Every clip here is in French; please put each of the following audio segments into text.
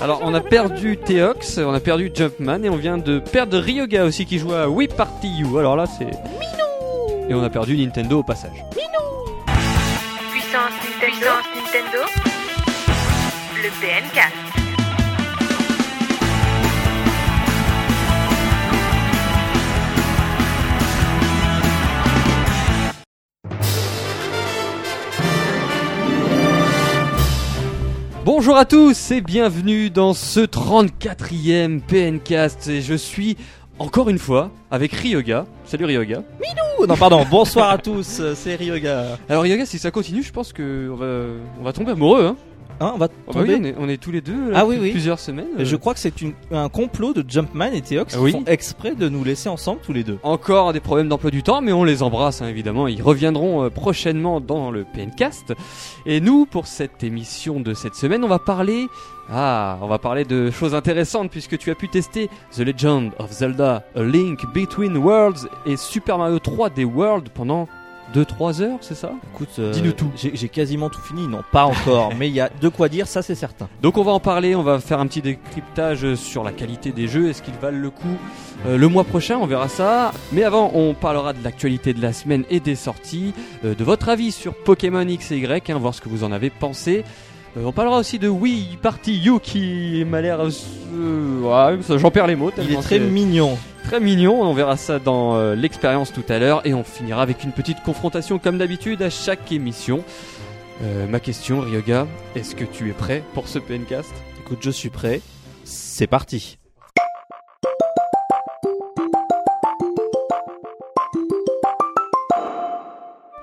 Alors on a perdu Theox, on a perdu Jumpman et on vient de perdre Ryoga aussi qui joue à Wii Party You. Alors là c'est... Et on a perdu Nintendo au passage. Puissance Nintendo. Puissance Nintendo. Le PNK. Bonjour à tous et bienvenue dans ce 34e PNcast et je suis encore une fois avec Ryoga. Salut Ryoga. Ouh, non, pardon, bonsoir à tous, euh, c'est Ryoga. Alors Ryoga si ça continue je pense que on va, on va tomber amoureux hein. Hein, on va Oh bah oui, on, est, on est tous les deux là, Ah oui, depuis oui. plusieurs semaines. Je crois que c'est un complot de Jumpman et Theox Ah qui font exprès de nous laisser ensemble tous les deux. Encore des problèmes d'emploi du temps, mais on les embrasse hein, évidemment. Ils reviendront euh, prochainement dans le PNcast. Et nous, pour cette émission de cette semaine, on va parler. Ah, on va parler de choses intéressantes puisque tu as pu tester The Legend of Zelda, A Link Between Worlds et Super Mario 3D World pendant 2-3 heures, c'est ça? Écoute, euh, Dis-nous tout. J'ai j'ai quasiment tout fini, non pas encore, mais il y a de quoi dire, ça c'est certain. Donc on va en parler, on va faire un petit décryptage sur la qualité des jeux, est-ce qu'ils valent le coup Euh, le mois prochain, on verra ça. Mais avant, on parlera de l'actualité de la semaine et des sorties, euh, de votre avis sur Pokémon X et Y, hein, voir ce que vous en avez pensé. Euh, on parlera aussi de Wii Party You qui m'a l'air... euh, ouais, j'en perds les mots. Il est très mignon. très mignon, on verra ça dans euh, l'expérience tout à l'heure et on finira avec une petite confrontation comme d'habitude à chaque émission. Euh, ma question, Ryoga, est-ce que tu es prêt pour ce PNcast Écoute, je suis prêt. C'est parti.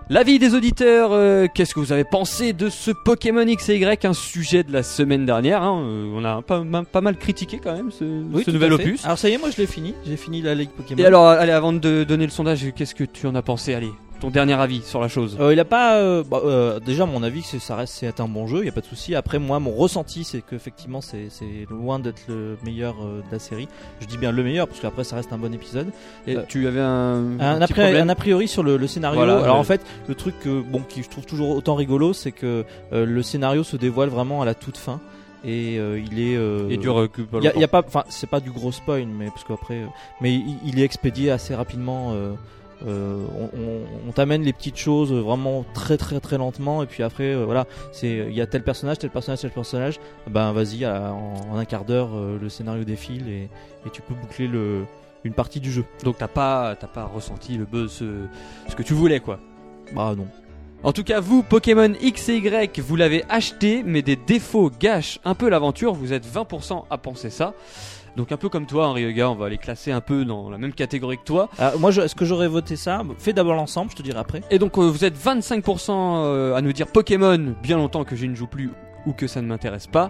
L'avis des auditeurs, euh, qu'est-ce que vous avez pensé de ce Pokémon X et Y, un sujet de la semaine dernière hein, euh, On a pas, pas mal critiqué quand même ce, ce nouvel opus. Alors ça y est, moi je l'ai fini. J'ai fini la Ligue Pokémon. Et alors, allez, avant de donner le sondage, qu'est-ce que tu en as pensé Allez, ton dernier avis sur la chose. Euh, il a pas. euh, bah, euh, déjà, mon avis, c'est ça reste c'est un bon jeu, il y a pas de souci. Après, moi, mon ressenti, c'est qu'effectivement, c'est c'est loin d'être le meilleur euh, de la série. Je dis bien le meilleur parce qu'après, ça reste un bon épisode. Et euh, tu avais un, Un, un a priori sur le, le scénario. Voilà, Alors en fait, le truc que, bon, qui je trouve toujours autant rigolo, c'est que euh, le scénario se dévoile vraiment à la toute fin et euh, il est. euh, Et dure pas il y a, y a pas, enfin, c'est pas du gros spoil, mais parce qu'après, euh, mais il, il est expédié assez rapidement. Euh, euh, on on- on t'amène les petites choses vraiment très très très lentement et puis après euh, voilà c'est il y a tel personnage tel personnage tel personnage ben vas-y en, en un quart d'heure euh, le scénario défile et, et tu peux boucler le une partie du jeu Donc t'as pas, t'as pas ressenti le buzz, ce, ce que tu voulais quoi. bah non En tout cas, vous, Pokémon X et Y, vous l'avez acheté, mais des défauts gâchent un peu l'aventure. Vous êtes 20% à penser ça. Donc un peu comme toi, Ryoga, on va les classer un peu dans la même catégorie que toi. Ah, moi, je- est-ce que j'aurais voté ça? Fais d'abord l'ensemble, je te dirai après. Et donc euh, vous êtes 25% euh, à nous dire Pokémon, bien longtemps que je ne joue plus ou que ça ne m'intéresse pas.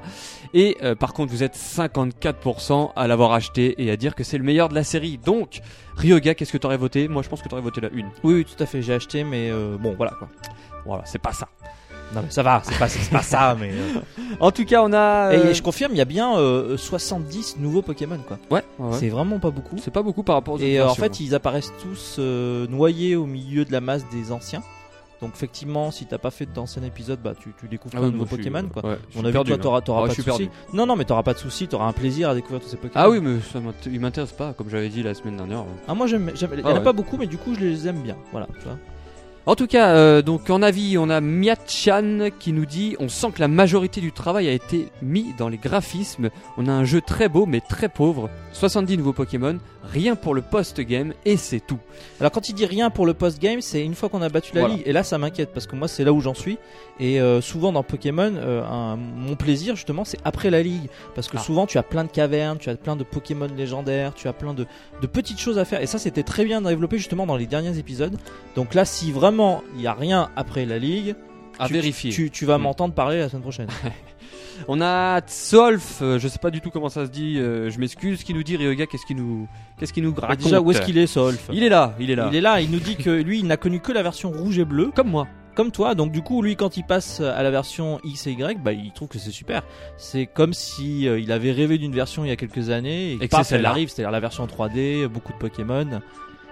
Et euh, par contre, vous êtes 54% à l'avoir acheté et à dire que c'est le meilleur de la série. Donc, Ryoga, qu'est-ce que t'aurais voté? Moi, je pense que t'aurais voté la une. Oui, oui, tout à fait, j'ai acheté, mais euh, bon, voilà quoi. Voilà, c'est pas ça. Non, mais ça va, c'est pas, c'est pas ça, mais. euh. En tout cas, on a. euh, Et je confirme, il y a bien euh, 70 nouveaux Pokémon quoi. Ouais, ouais, ouais. C'est vraiment pas beaucoup. C'est pas beaucoup par rapport aux Et autres euh, en versions. fait, ils apparaissent tous euh, noyés au milieu de la masse des anciens. Donc, effectivement, si t'as pas fait d'ancien épisode, bah tu, tu découvres Ah plein oui, de nouveaux moi, je suis- Pokémon quoi. ouais, je On a vu perdu, toi, là. t'auras t'auras Ah, pas je de suis soucis. perdu. Non, non, mais t'auras pas de soucis, t'auras un plaisir à découvrir tous ces Pokémon. Ah oui, mais ça m'int- il m'intéresse pas, comme j'avais dit la semaine dernière. Ah, moi j'aime, j'aime- il y en Ah a ouais. pas beaucoup, mais du coup, je les aime bien. Voilà, tu vois. En tout cas, euh, donc en avis, on a Miachan qui nous dit on sent que la majorité du travail a été mis dans les graphismes. On a un jeu très beau mais très pauvre. 70 nouveaux Pokémon, rien pour le post-game et c'est tout. Alors quand il dit rien pour le post-game, c'est une fois qu'on a battu la Voilà. ligue. Et là, ça m'inquiète parce que moi, c'est là où j'en suis. Et euh, souvent dans Pokémon, euh, un- mon plaisir justement, c'est après la ligue, parce que Ah. souvent tu as plein de cavernes, tu as plein de Pokémon légendaires, tu as plein de, de petites choses à faire. Et ça, c'était très bien développé justement dans les derniers épisodes. Donc là, si vraiment il y a rien après la ligue, À tu, vérifier. tu, tu vas Mm. m'entendre parler la semaine prochaine. On a Tsolf, euh, je sais pas du tout comment ça se dit, euh, je m'excuse, qui nous dit Ryoga, qu'est-ce qu'il nous, qu'est-ce qu'il nous Bah, raconte déjà, où est-ce qu'il est, Solf Il est là, il est là. Il est là. Il nous dit que lui, il n'a connu que la version rouge et bleue. Comme moi. comme toi. Donc du coup, lui, quand il passe à la version X et Y, bah, il trouve que c'est super. C'est comme si euh, il avait rêvé d'une version il y a quelques années et, Et que paf, c'est celle-là. elle arrive, c'est-à-dire la version 3D, beaucoup de Pokémon.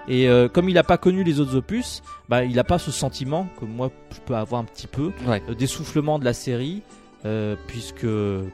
Et euh, comme il n'a pas connu les autres opus, bah, il n'a pas ce sentiment que moi je peux avoir un petit peu Ouais. euh, d'essoufflement de la série. Euh, puisque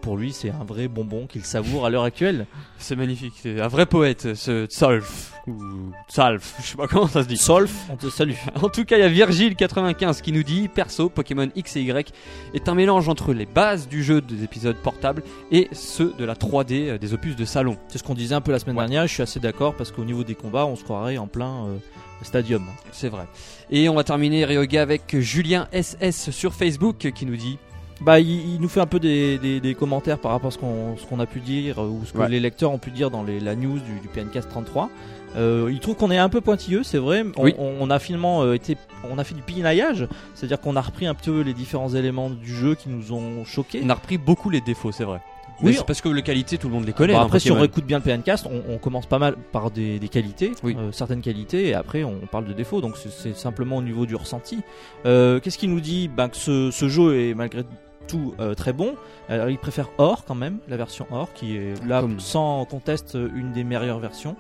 pour lui c'est un vrai bonbon qu'il savoure à l'heure actuelle. C'est magnifique, c'est un vrai poète, ce Tsolf, ou Tsalf, je sais pas comment ça se dit. Solf, on te salue. En tout cas, il y a Virgile95 qui nous dit Perso, Pokémon X et Y est un mélange entre les bases du jeu des épisodes portables et ceux de la 3D euh, des opus de salon. C'est ce qu'on disait un peu la semaine Ouais. dernière, je suis assez d'accord parce qu'au niveau des combats on se croirait en plein euh, stadium. C'est vrai. Et on va terminer Ryoga avec Julien SS sur Facebook qui nous dit Bah, il, il nous fait un peu des, des- des commentaires par rapport à ce qu'on qu'on a pu dire euh, ou ce que Ouais. les lecteurs ont pu dire dans les, la news du, du PNcast 33. Euh, il trouve qu'on est un peu pointilleux, c'est vrai. On, Oui. on- on a finalement euh, été, on a fait du pinaillage, c'est-à-dire qu'on a repris un peu les différents éléments du jeu qui nous ont choqués. On a repris beaucoup les défauts, c'est vrai. Oui, c'est parce que les qualités, tout le monde les connaît. Bah, après, si on Pokémon. écoute bien le PNcast, on, on commence pas mal par des, des qualités, Oui. euh, certaines qualités, et après on parle de défauts. Donc c'est- c'est simplement au niveau du ressenti. Euh, Qu'est-ce qu'il nous dit? Ben, Que ce, ce jeu est malgré tout euh, très bon. Alors, il préfère Or quand même, la version Or, qui est là Comme- sans conteste une des meilleures versions.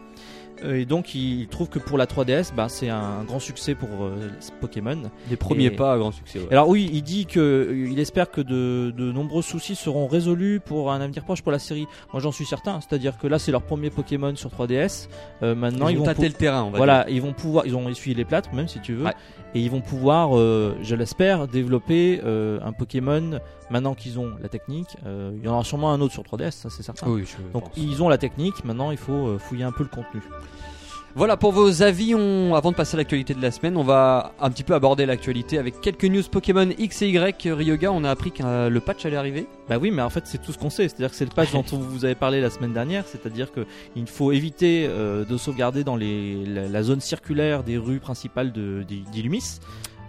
Euh, Et donc il trouve que pour la 3DS, ben, c'est un grand succès pour euh, Pokémon. Des premiers Et- pas à grand succès. ouais. Alors oui, il dit que euh, il espère que de, de nombreux soucis seront résolus pour un avenir proche pour la série. Moi j'en suis certain, c'est-à-dire que là c'est leur premier Pokémon sur 3DS. Euh, maintenant ils, ils, vont tâter le terrain, on va voilà, ils vont pouvoir, ils ont essuyé les plates même si tu veux, Ouais. et ils vont pouvoir, euh, je l'espère, développer euh, un Pokémon. Maintenant qu'ils ont la technique, euh, il y en aura sûrement un autre sur 3DS, ça c'est certain. dire. Oui, je Donc pense. ils ont la technique, maintenant il faut euh, fouiller un peu le contenu. Voilà pour vos avis. On... Avant de passer à l'actualité de la semaine, on va un petit peu aborder l'actualité avec quelques news Pokémon X et Y. Ryoga, on a appris que euh, le patch allait arriver. Bah oui, mais en fait c'est tout ce qu'on sait. C'est-à-dire que c'est le patch dont on vous avez parlé la semaine dernière. C'est-à-dire que il faut éviter euh, de sauvegarder dans les, la, la zone circulaire des rues principales d'Illumis.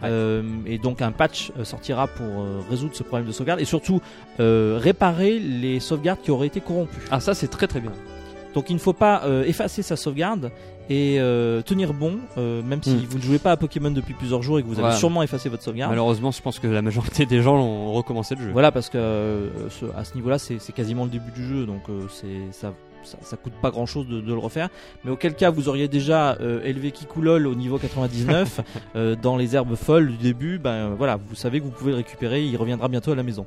Euh, et donc un patch euh, sortira pour euh, résoudre ce problème de sauvegarde et surtout euh, réparer les sauvegardes qui auraient été corrompues. Ah, ça c'est très très bien. Donc il ne faut pas effacer sa sauvegarde et tenir bon, même si Hmm. vous ne jouez pas à Pokémon depuis plusieurs jours et que vous avez sûrement effacé votre sauvegarde. Malheureusement, je pense que la majorité des gens ont recommencé le jeu. Voilà, parce que ce- à ce niveau-là, c'est c'est quasiment le début du jeu, donc c'est ça, ça, ça coûte pas grand-chose de, de le refaire. Mais auquel cas, vous auriez déjà euh, élevé Kikulol au niveau 99 euh, dans les herbes folles du début. Ben voilà, vous savez que vous pouvez le récupérer. Il reviendra bientôt à la maison.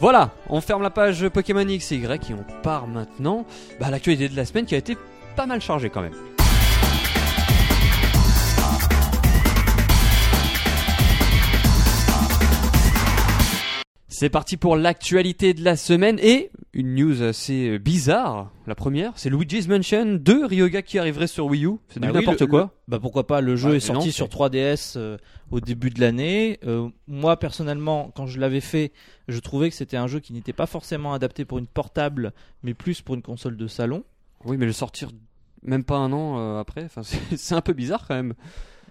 Voilà, on ferme la page Pokémon X et Y et on part maintenant bah, à l'actualité de la semaine qui a été pas mal chargée quand même. C'est parti pour l'actualité de la semaine et une news assez bizarre. La première, c'est Luigi's Mansion 2 Ryoga qui arriverait sur Wii U. C'est Bah oui, n'importe quoi. le- bah pourquoi pas Le jeu Ouais, est sorti non, sur c'est- 3DS euh, au début de l'année. Euh, moi personnellement, quand je l'avais fait, je trouvais que c'était un jeu qui n'était pas forcément adapté pour une portable, mais plus pour une console de salon. Oui, mais le sortir même pas un an euh, après, c'est un peu bizarre quand même.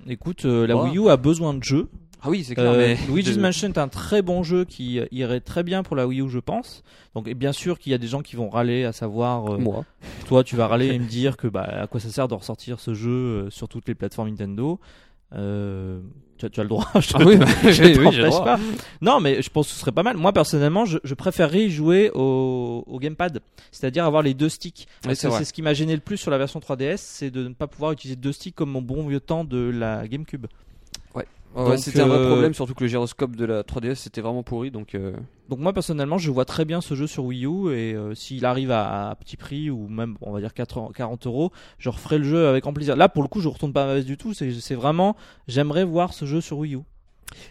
Écoute, la. Wii U a besoin de jeux. Ah oui, c'est clair, Euh, mais Luigi's de- Mansion est un très bon jeu qui irait très bien pour la Wii U, je pense. Donc, et bien sûr qu'il y a des gens qui vont râler, à savoir, euh, moi. toi, tu vas râler et me dire que bah, à quoi ça sert de ressortir ce jeu euh, sur toutes les plateformes Nintendo. Euh, tu, as, tu as le droit. Je te Ah oui, bah, je oui, oui, pas. Non, mais je pense que ce serait pas mal. Moi, personnellement, je, je préférerais jouer au, au gamepad, c'est-à-dire avoir les deux sticks. Parce c'est que c'est ce qui m'a gêné le plus sur la version 3DS, c'est de ne pas pouvoir utiliser deux sticks comme mon bon vieux temps de la GameCube. Ouais, c'était un vrai euh, problème, surtout que le gyroscope de la 3DS c'était vraiment pourri, donc euh, Donc moi personnellement je vois très bien ce jeu sur Wii U et euh, s'il arrive à, à petit prix ou même on va dire 4 40 euros, je referai le jeu avec grand plaisir. Là pour le coup je retourne pas ma veste du tout, c'est vraiment j'aimerais voir ce jeu sur Wii U.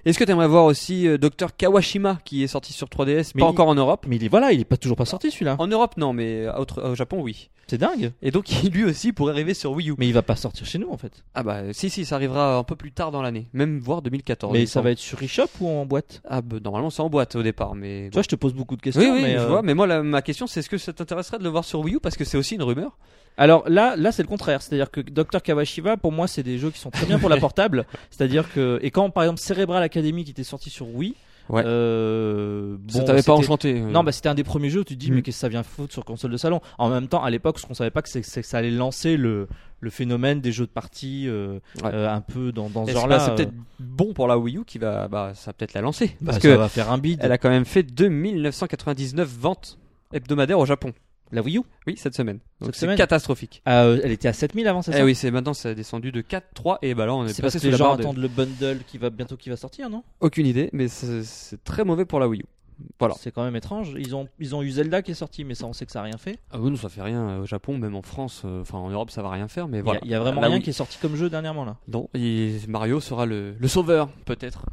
Est-ce que tu aimerais voir aussi euh, Dr Kawashima qui est sorti sur 3DS, Mais pas il- encore en Europe? Mais il est voilà, il est pas toujours pas sorti celui-là. En Europe non, mais à autre- au Japon oui. C'est dingue. Et donc lui aussi pourrait arriver sur Wii U. Mais il va pas sortir chez nous en fait. Ah bah si si, ça arrivera un peu plus tard dans l'année, même voire 2014. il mais ça va être sur eShop ou en boîte? Ah bah normalement c'est en boîte au départ, mais Tu vois, je te pose beaucoup de questions oui oui, mais je euh, vois. Mais moi la- ma question c'est est-ce que ça t'intéresserait de le voir sur Wii U? Parce que c'est aussi une rumeur. Alors là, là c'est le contraire. C'est-à-dire que Dr Kawashiba, pour moi, c'est des jeux qui sont très bien pour la portable. C'est-à-dire que et quand par exemple Cerebral Academy qui était sorti sur Wii, Ouais. euh, ça bon, t'avait pas enchanté euh. Non, bah c'était un des premiers jeux où tu te dis, Mm. mais qu'est-ce que ça vient foutre sur console de salon? En même temps, à l'époque, ce qu'on savait pas, que c'est que ça allait lancer le, le phénomène des jeux de partie euh, Ouais. euh, un peu dans, dans ce genre-là. là, c'est peut-être bon pour la Wii U qui va bah ça va peut-être la lancer bah, parce ça que va faire un bid. elle a quand même fait 2999 ventes hebdomadaires au Japon. La Wii U Oui, cette semaine. Donc c'est catastrophique. euh, Elle était à 7000 avant, c'est Eh ça oui, c'est maintenant ça a descendu de 4 3 et bah là on est, C'est passé parce que les gens attendent le bundle qui va bientôt qui va sortir, non? Aucune idée, mais c'est très mauvais pour la Wii U. Voilà. C'est quand même étrange. Ils ont, ils ont eu Zelda qui est sorti, mais ça, on sait que ça a rien fait. Ah oui, non, ça fait rien au Japon, même en France, euh, enfin en Europe, ça va rien faire, mais Il y a- voilà. il y, a vraiment Là, rien oui. qui est sorti comme jeu dernièrement là. Non, et Mario sera le, le sauveur, peut-être.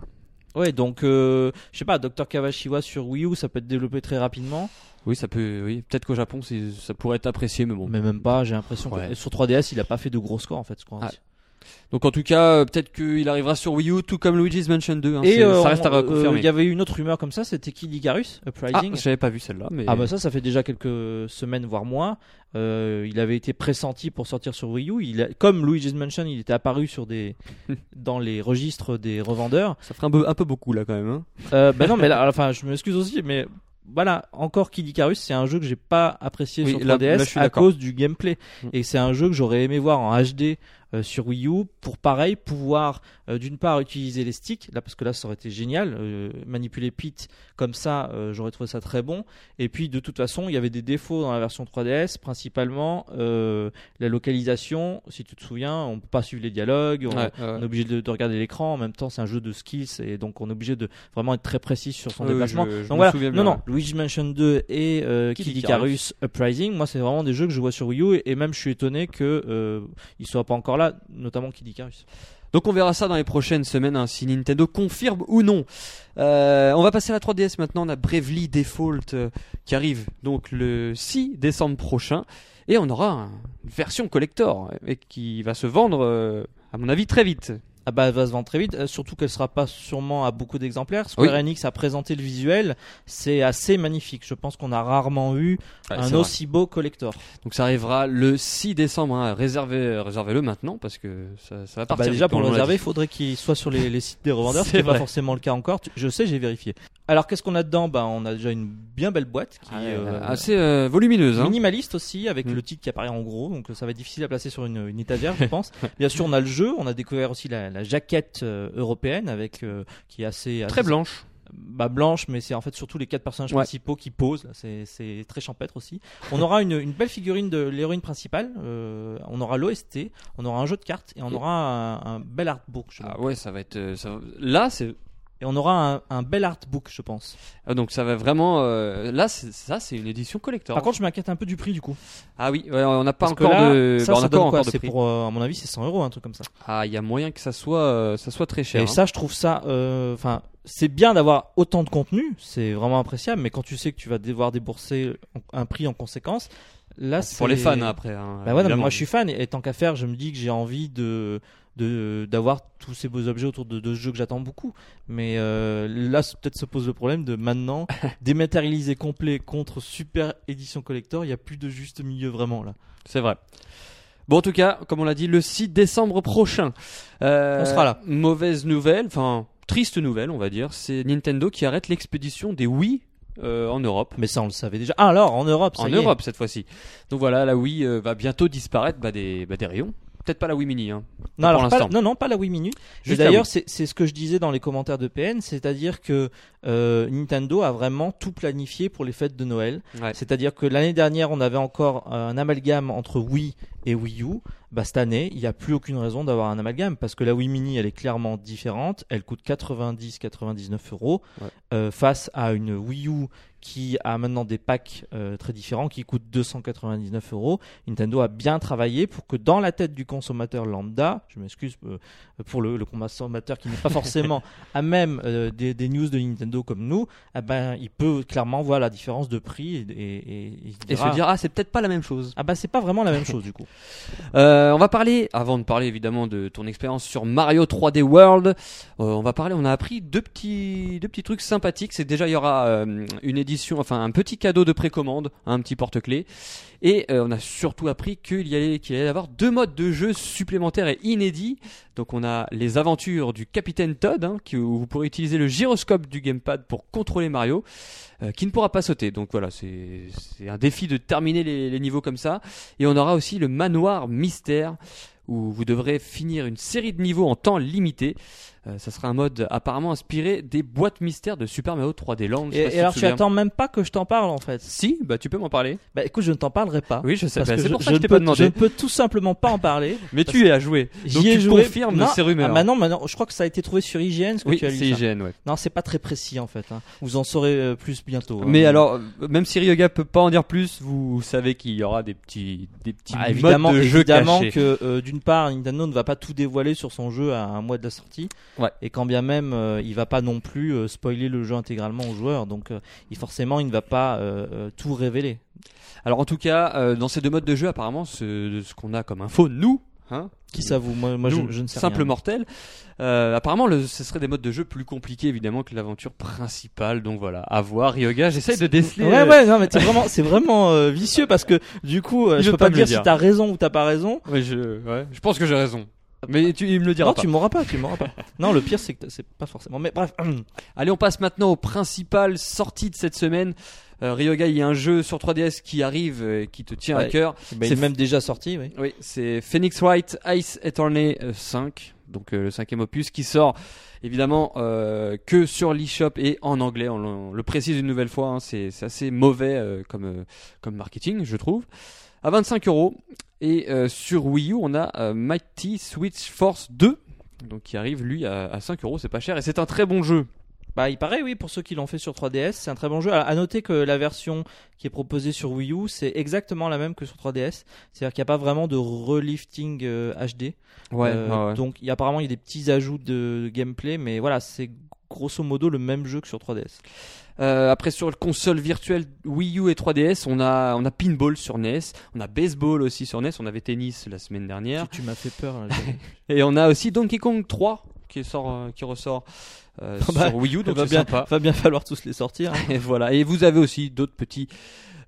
Ouais, donc euh, je sais pas, Dr Kawashiwa sur Wii U, ça peut être développé très rapidement, Oui, ça peut, oui, peut-être qu'au Japon, ça pourrait être apprécié, mais bon. mais même pas. J'ai l'impression Ouais. que sur 3DS, il a pas fait de gros scores en fait. je crois. Ah, Donc en tout cas, euh, peut-être qu'il arrivera sur Wii U, tout comme Luigi's Mansion 2. hein, Et euh, ça reste à on- euh, confirmer. il y avait une autre rumeur comme ça, c'était Kid Icarus Ah, Uprising. j'avais pas vu celle-là, mais Ah bah ça, ça fait déjà quelques semaines voire mois. Euh, il avait été pressenti pour sortir sur Wii U. Il a- comme Luigi's Mansion, il était apparu sur des dans les registres des revendeurs. ça ferait un peu, un peu beaucoup là quand même. hein. Bah non, mais là, enfin, je m'excuse aussi, mais voilà, encore Kid Icarus, c'est un jeu que j'ai pas apprécié Oui, sur là- 3DS là, je suis à cause du gameplay. Mm. Et c'est un jeu que j'aurais aimé voir en HD euh, sur Wii U pour pareil pouvoir euh, d'une part utiliser les sticks là parce que là ça aurait été génial euh, manipuler Pete comme ça j'aurais trouvé ça très bon. Et puis de toute façon il y avait des défauts dans la version 3DS principalement la localisation. Si tu te souviens on peut pas suivre les dialogues on, Ouais, ouais. on est obligé de, de regarder l'écran. En même temps c'est un jeu de skills et donc on est obligé de vraiment être très précis sur son déplacement. je- je donc voilà. non bien, non. Luigi Mansion 2 et Kid Icarus. Uprising moi c'est vraiment des jeux que je vois sur Wii U et, et même je suis étonné que ils soient pas encore là notamment Kid Icarus Donc on verra ça dans les prochaines semaines, hein, si Nintendo confirme ou non. Euh, on va passer à la 3DS maintenant. On a Bravely Default euh, qui arrive donc le 6 décembre prochain. Et on aura un- une version collector et qui va se vendre, euh, à mon avis, très vite. Ah bah elle va se vendre très vite, euh, surtout qu'elle sera pas sûrement à beaucoup d'exemplaires. Square Oui. Enix a présenté le visuel, c'est assez magnifique. Je pense qu'on a rarement eu Ouais, un vrai. aussi beau collector. Donc ça arrivera le 6 décembre. Hein. Réservez, réservez-le maintenant parce que ça, ça va Ah bah partir. déjà vite, pour le réserver, il faudrait qu'il soit sur les, les sites des revendeurs, ce qui n'est pas forcément le cas encore. Je sais, j'ai vérifié. Alors qu'est-ce qu'on a dedans Bah on a déjà une bien belle boîte qui Ah, est euh, assez euh, volumineuse. Hein. minimaliste aussi, avec Mm. le titre qui apparaît en gros, donc ça va être difficile à placer sur une, une étagère, je pense. Bien sûr, on a le jeu, on a découvert aussi la, la jaquette euh, européenne avec qui est assez, Très assez- blanche. bah, blanche, mais c'est en fait surtout les quatre personnages Ouais. principaux qui posent. C'est, très champêtre aussi. On aura une, une belle figurine de l'héroïne principale. euh, on aura l'OST, on aura un jeu de cartes et on aura un, un bel artbook. Je Ah ouais, ça va être. ça Là, c'est. Et on aura un, un bel artbook, je pense. ah, donc ça va vraiment. euh, Là, c'est- ça, c'est une édition collector. Par contre, je m'inquiète un peu du prix du coup. ah oui, ouais, on n'a pas Parce encore là, de. ça, bah, on ça a donne pas quoi encore de prix. pour, euh, à mon avis, c'est 100 euros, un truc comme ça. Ah, il y a moyen que ça soit, euh, ça soit très cher. Et hein. ça, je trouve ça. euh, Enfin, c'est bien d'avoir autant de contenu, c'est vraiment appréciable. Mais quand tu sais que tu vas devoir débourser un prix en conséquence, là, Ah, c'est pour les fans hein, après. hein, Bah ouais, non, mais moi je suis fan et, tant qu'à faire, je me dis que j'ai envie de- d'avoir tous ces beaux objets autour de, de ce jeu que j'attends beaucoup. Mais euh, là, peut-être se pose le problème de maintenant dématérialiser complet contre super édition collector. Il n'y a plus de juste milieu vraiment là. C'est vrai. Bon, en tout cas, comme on l'a dit, le 6 décembre prochain. Euh, On sera là. Mauvaise nouvelle, enfin, triste nouvelle, on va dire. C'est Nintendo qui arrête l'expédition des Wii euh, en Europe. Mais ça, on le savait déjà. Ah, alors en Europe, ça En y est. Europe, cette fois-ci. Donc voilà, la Wii euh, va bientôt disparaître bah, des, bah, des rayons. Peut-être pas la Wii Mini. Hein. Non, alors, pas, non, non, pas la Wii Mini. D'ailleurs, c'est c'est ce que je disais dans les commentaires de PN, c'est-à-dire que euh, Nintendo a vraiment tout planifié pour les fêtes de Noël. Ouais. C'est-à-dire que l'année dernière, on avait encore un amalgame entre Wii et Wii U. Bah, cette année, il n'y a plus aucune raison d'avoir un amalgame parce que la Wii Mini, elle est clairement différente. Elle coûte 90-99 euros Ouais. euh, face à une Wii U qui a maintenant des packs euh, très différents qui coûtent 299 euros. Nintendo a bien travaillé pour que dans la tête du consommateur lambda, je m'excuse euh, pour le, le consommateur qui n'est pas forcément à même euh, des, des news de Nintendo comme nous, eh ben, il peut clairement voir la différence de prix et, et, et il se Et dira, se dire, ah, c'est peut-être pas la même chose. ah bah c'est pas vraiment la même chose du coup. Euh, on va parler, avant de parler évidemment de ton expérience sur Mario 3D World, on va parler, on a appris deux petits, deux petits trucs sympathiques. C'est déjà, il y aura une édition, enfin un petit cadeau de précommande, un petit porte-clés. Et euh, on a surtout appris qu'il y allait, qu'il allait y avoir deux modes de jeu supplémentaires et inédits. Donc on a les aventures du Capitaine Todd, hein, qui, où vous pourrez utiliser le gyroscope du gamepad pour contrôler Mario, euh, qui ne pourra pas sauter. Donc voilà, c'est un défi de terminer les niveaux comme ça. Et on aura aussi le manoir mystère, où vous devrez finir une série de niveaux en temps limité. Euh, ça sera un mode apparemment inspiré des boîtes mystères de Super Mario 3D Land. Et, si alors tu souviens. attends même pas que je t'en parle en fait. Si, bah tu peux m'en parler. Bah écoute, je ne t'en parlerai pas. Oui, je sais. Bah, que c'est pour ça que je ne t'ai peux, pas je ne peux tout simplement pas en parler. Mais tu y as joué. Donc J'y ai tu joué. confirmes Non, ces rumeurs. Ah, maintenant, maintenant, je crois que ça a été trouvé sur IGN. Ce que oui, tu as lu c'est. IGN, ouais. Non, c'est pas très précis en fait. hein. Vous en saurez euh, plus bientôt. hein. Mais alors, euh, même si Ryoga peut pas en dire plus, vous savez qu'il y aura des petits, des petits Ah, modes évidemment, de jeu évidemment cachés. que euh, d'une part, Nintendo ne va pas tout dévoiler sur son jeu à un mois de la sortie, Ouais. et quand bien même, euh, il va pas non plus euh, spoiler le jeu intégralement aux joueurs. Donc, euh, il, forcément, il ne va pas euh, tout révéler. Alors en tout cas, dans ces deux modes de jeu, apparemment, ce, ce qu'on a comme info, nous, hein, Qui ça vous Moi, moi, nous, je, je ne sais simple rien. mortel, euh, apparemment, le, ce serait des modes de jeu plus compliqués évidemment que l'aventure principale. Donc voilà, à voir. Ryoga, j'essaye de déceler. Ouais, ouais, non, mais c'est vraiment, c'est vraiment euh, vicieux parce que du coup, euh, je veut peux pas pas dire dire. si t'as raison ou t'as pas raison. ouais, je, ouais, je pense que j'ai raison. Mais tu, il me le dira Non, pas. tu m'auras pas, tu m'auras pas. non, le pire, c'est que c'est pas forcément. Mais bref, Allez, on passe maintenant aux principales sorties de cette semaine. Euh, Ryoga, il y a un jeu sur 3DS qui arrive, euh, qui te tient à cœur. bah, C'est est même déjà sorti, oui. Oui, c'est Phoenix Wright Ice Attorney euh, 5, donc euh, le cinquième opus qui sort évidemment euh, que sur l'eShop et en anglais. On, le- on le précise une nouvelle fois, hein, c'est assez mauvais euh, comme, euh, comme marketing, je trouve. À 25 euros. Et euh, sur Wii U, on a euh, Mighty Switch Force 2, donc qui arrive lui à, à 5 euros, c'est pas cher et c'est un très bon jeu. Bah, il paraît, oui, pour ceux qui l'ont fait sur 3DS, c'est un très bon jeu. À, à noter que la version qui est proposée sur Wii U, c'est exactement la même que sur 3DS. C'est-à-dire qu'il n'y a pas vraiment de relifting euh, HD. Euh, Donc, il y a, apparemment, il y a des petits ajouts de gameplay, mais voilà, c'est grosso modo le même jeu que sur 3DS. Euh, après sur le console virtuelle Wii U et 3DS, on a on a pinball sur NES, on a baseball aussi sur NES, on avait tennis la semaine dernière Tu, tu m'as fait peur. là, j'avoue. et on a aussi Donkey Kong 3 qui sort euh, qui ressort euh, Bah, sur Wii U donc va bien, sympa. va bien falloir tous les sortir. hein. Et voilà, et vous avez aussi d'autres petits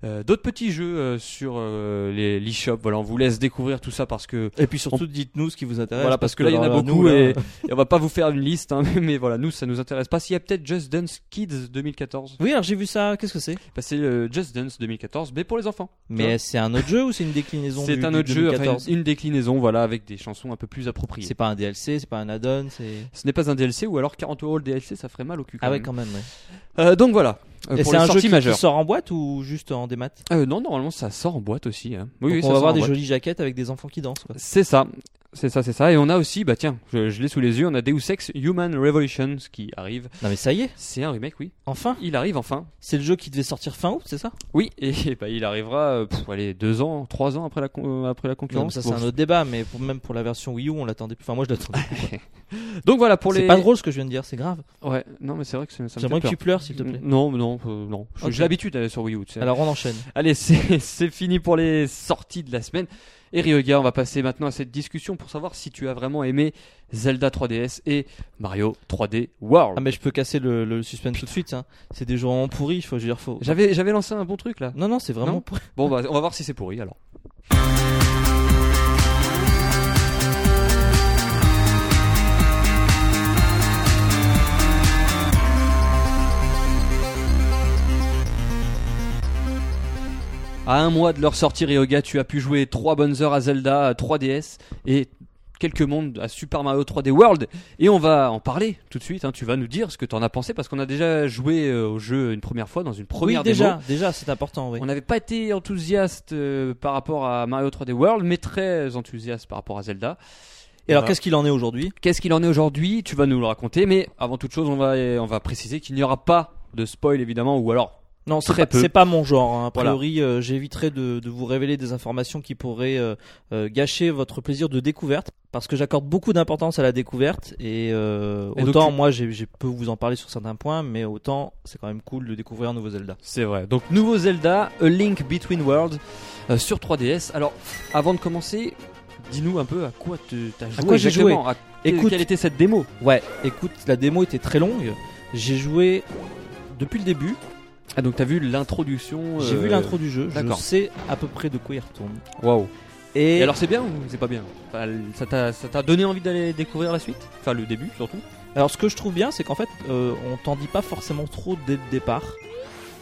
euh, d'autres petits jeux euh, sur euh, les l'eShop. Voilà, on vous laisse découvrir tout ça parce que Et puis surtout, dites-nous ce qui vous intéresse. voilà parce que là il y en a beaucoup nous, là, et, et on va pas vous faire une liste hein, mais voilà, nous ça nous intéresse pas. S'il y a peut-être Just Dance Kids 2014, Oui, alors j'ai vu ça. Qu'est-ce que c'est? Bah, c'est Just Dance 2014 mais pour les enfants. Mais c'est un autre jeu ou c'est une déclinaison C'est un du autre jeu, enfin, 2014? une, une déclinaison, voilà, avec des chansons un peu plus appropriées. C'est pas un DLC, c'est pas un add-on, c'est. Ce n'est pas un DLC ou alors 40 euros le DLC, ça ferait mal au cul. Quand Ah ouais, même. quand même. Ouais. Euh, donc voilà. Euh, Et c'est un jeu qui, qui sort en boîte ou juste en démat? Euh, non, normalement ça sort en boîte aussi. Hein. Oui, Donc oui, on ça va sort voir en des jolies jaquettes avec des enfants qui dansent. C'est ça. C'est ça, c'est ça. Et on a aussi, bah tiens, je, je l'ai sous les yeux, on a Deus Ex Human Revolutions qui arrive. Non mais ça y est, C'est un remake, oui. enfin, Il arrive enfin. c'est le jeu qui devait sortir fin août, c'est ça? Oui, et, bah, il arrivera, euh, pff, allez, deux ans, trois ans après la, con- euh, après la Non, mais concurrence. ça c'est Bon. un autre débat, mais pour, même pour la version Wii U, on l'attendait plus. Enfin moi je l'attendais. plus. Donc voilà pour les. C'est pas drôle ce que je viens de dire, c'est grave. Ouais, non, mais c'est vrai que ça, ça me fait J'aimerais que peur. tu pleures s'il te plaît. Non, non, euh, non. Ok. J'ai l'habitude d'aller sur Wii U. tu sais. Alors on enchaîne. Allez, c'est c'est fini pour les sorties de la semaine. Et Ryoga, on va passer maintenant à cette discussion pour savoir si tu as vraiment aimé Zelda 3DS et Mario 3D World. Ah mais je peux casser le, le suspense tout de suite. Hein. C'est des jeux vraiment pourris, faut je veux dire faut. J'avais j'avais lancé un bon truc là. Non non, c'est vraiment pourri. Bon, bah, on va voir si c'est pourri alors. À un mois de leur sortie Ryoga, tu as pu jouer 3 bonnes heures à Zelda à 3DS et quelques mondes à Super Mario 3D World. Et on va en parler tout de suite. hein. Tu vas nous dire ce que tu en as pensé parce qu'on a déjà joué euh, au jeu une première fois dans une première oui déjà, démo. déjà c'est important. Oui. On n'avait pas été enthousiaste euh, par rapport à Mario 3D World, mais très enthousiaste par rapport à Zelda. Et alors Voilà. qu'est-ce qu'il en est aujourd'hui? Qu'est-ce qu'il en est aujourd'hui? Tu vas nous le raconter, mais avant toute chose, on va, on va préciser qu'il n'y aura pas de spoil évidemment, ou alors Non, c'est pas, c'est pas mon genre. hein. A Voilà. priori, euh, j'éviterai de, de vous révéler des informations qui pourraient euh, euh, gâcher votre plaisir de découverte, parce que j'accorde beaucoup d'importance à la découverte. Et, autant moi, j'ai, j'ai peux vous en parler sur certains points, mais autant c'est quand même cool de découvrir un nouveau Zelda. C'est vrai. Donc nouveau Zelda, A Link Between Worlds sur 3DS. Alors, avant de commencer, dis-nous un peu à quoi tu as joué quoi j'ai exactement? À- Écoute- quelle était cette démo? Ouais, écoute, la démo était très longue. J'ai joué depuis le début. Ah donc t'as vu l'introduction J'ai euh, vu l'intro du jeu. Je d'accord. sais à peu près de quoi il retourne. Waouh. Et, Et alors c'est bien ou c'est pas bien? Enfin, Ça t'a ça t'a donné envie d'aller découvrir la suite? Enfin le début surtout. Alors ce que je trouve bien, c'est qu'en fait, euh, on t'en dit pas forcément trop dès le départ.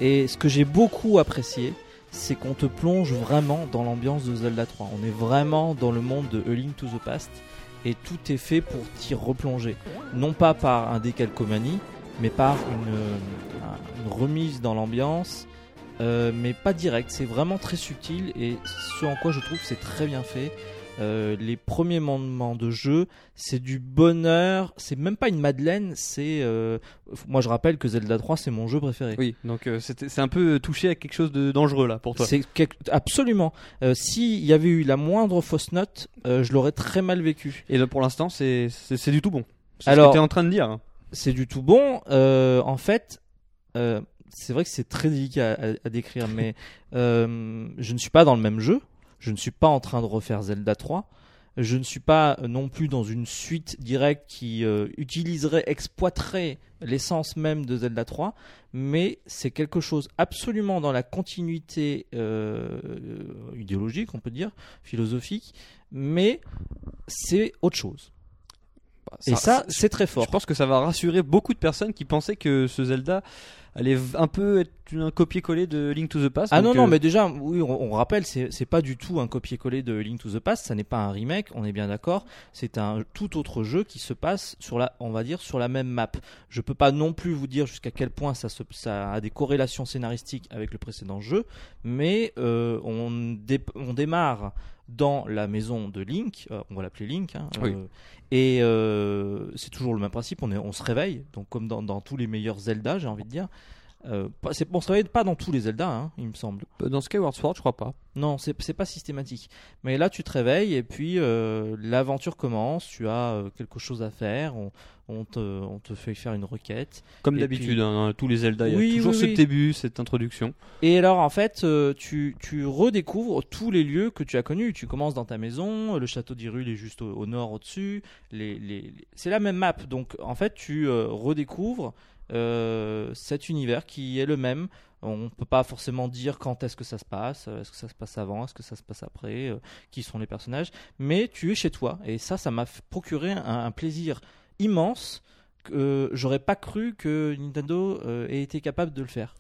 Et ce que j'ai beaucoup apprécié, c'est qu'on te plonge vraiment dans l'ambiance de Zelda 3. On est vraiment dans le monde de A Link to the Past. et tout est fait pour t'y replonger. Non pas par un décalcomanie, mais par une, euh, une remise dans l'ambiance, euh, mais pas direct. C'est vraiment très subtil et ce en quoi je trouve c'est très bien fait. Euh, les premiers moments de jeu, c'est du bonheur. C'est même pas une Madeleine. C'est euh, moi je rappelle que Zelda 3 c'est mon jeu préféré. Oui, donc euh, c'est un peu touché à quelque chose de dangereux là pour toi. Quelque- absolument. S'il y avait eu la moindre fausse note, je l'aurais très mal vécu. Et là, pour l'instant, c'est du tout bon. C'est Alors- ce que tu es en train de dire. hein. C'est du tout bon. Euh, en fait, euh, c'est vrai que c'est très délicat à, à décrire, mais euh, je ne suis pas dans le même jeu. Je ne suis pas en train de refaire Zelda 3. Je ne suis pas non plus dans une suite directe qui utiliserait, exploiterait l'essence même de Zelda 3, mais c'est quelque chose absolument dans la continuité idéologique, on peut dire, philosophique, mais c'est autre chose. Bah, Et ça, c'est très fort. Je pense que ça va rassurer beaucoup de personnes qui pensaient que ce Zelda allait un peu être un copier-coller de Link to the Past. Ah non, non, euh, mais déjà, oui, on, on rappelle, c'est c'est pas du tout un copier-coller de Link to the Past, ça n'est pas un remake, on est bien d'accord. C'est un tout autre jeu qui se passe sur la, on va dire, sur la même map. Je peux pas non plus vous dire jusqu'à quel point ça, se- ça a des corrélations scénaristiques avec le précédent jeu, mais euh, on, dé- on démarre dans la maison de Link, euh, on va l'appeler Link, hein, Oui. euh, et euh, c'est toujours le même principe, on, est, on se réveille, donc comme dans, dans tous les meilleurs Zelda, j'ai envie de dire. Euh, c'est- on se réveille pas dans tous les Zelda, hein, il me semble. Dans Skyward Sword, je crois pas. Non, c'est c'est pas systématique. Mais là, tu te réveilles et puis euh, l'aventure commence. Tu as euh, quelque chose à faire. On, on te, on te fait faire une requête. Comme Et d'habitude, puis- hein, tous les Zelda, il y a toujours oui, ce oui. début, cette introduction. Et alors, en fait, euh, tu, tu redécouvres tous les lieux que tu as connus. Tu commences dans ta maison. Le château d'Hyrule est juste au, au nord, au-dessus. Les, les, les- C'est la même map. Donc, en fait, tu euh, redécouvres euh, cet univers qui est le même. On peut pas forcément dire quand est-ce que ça se passe, euh, est-ce que ça se passe avant, est-ce que ça se passe après, euh, qui sont les personnages, mais tu es chez toi et ça, ça m'a procuré un, un plaisir immense que euh, j'aurais pas cru que Nintendo euh, ait été capable de le faire.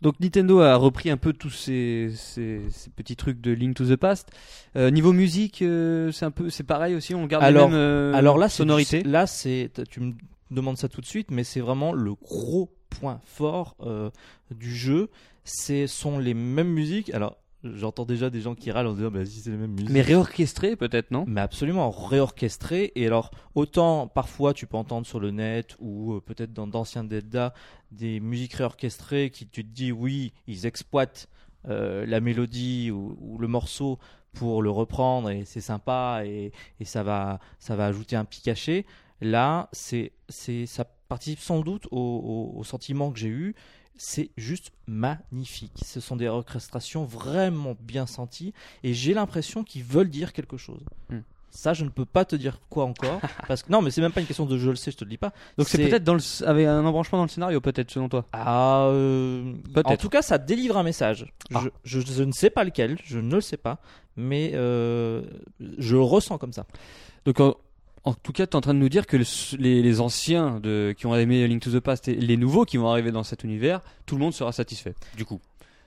Donc Nintendo a repris un peu tous ces, ces- ces petits trucs de Link to the Past. Euh, niveau musique, euh, c'est un peu, c'est pareil aussi. On garde Alors- les mêmes euh, Alors là, sonorités. là, c'est tu me demandes ça tout de suite, mais c'est vraiment le gros point fort euh, du jeu. Ce sont les mêmes musiques. Alors, j'entends déjà des gens qui râlent en disant, bah si c'est les mêmes musiques. Mais réorchestré peut-être, non? Mais absolument réorchestré. Et alors, autant parfois tu peux entendre sur le net ou euh, peut-être dans d'anciens Zelda des musiques réorchestrées qui tu te dis oui, ils exploitent euh, la mélodie ou, ou le morceau pour le reprendre et c'est sympa et, et ça va ça va ajouter un pic caché. Là, c'est c'est ça participe sans doute au, au- au sentiment que j'ai eu. C'est juste magnifique. Ce sont des orchestrations vraiment bien senties et j'ai l'impression qu'ils veulent dire quelque chose. Hmm. Ça, je ne peux pas te dire quoi encore. parce que non, mais c'est même pas une question de je le sais, je te le dis pas. Donc c'est C'est- peut-être dans le, avec un embranchement dans le scénario, peut-être selon toi. Ah, euh, Peut-être. En tout cas, ça délivre un message. Ah. Je, je- je ne sais pas lequel, je ne le sais pas, mais euh, je le ressens comme ça. Donc en, tout cas, tu es en train de nous dire que le- les, anciens qui ont aimé Link to the Past et les nouveaux qui vont arriver dans cet univers, tout le monde sera satisfait. Du coup.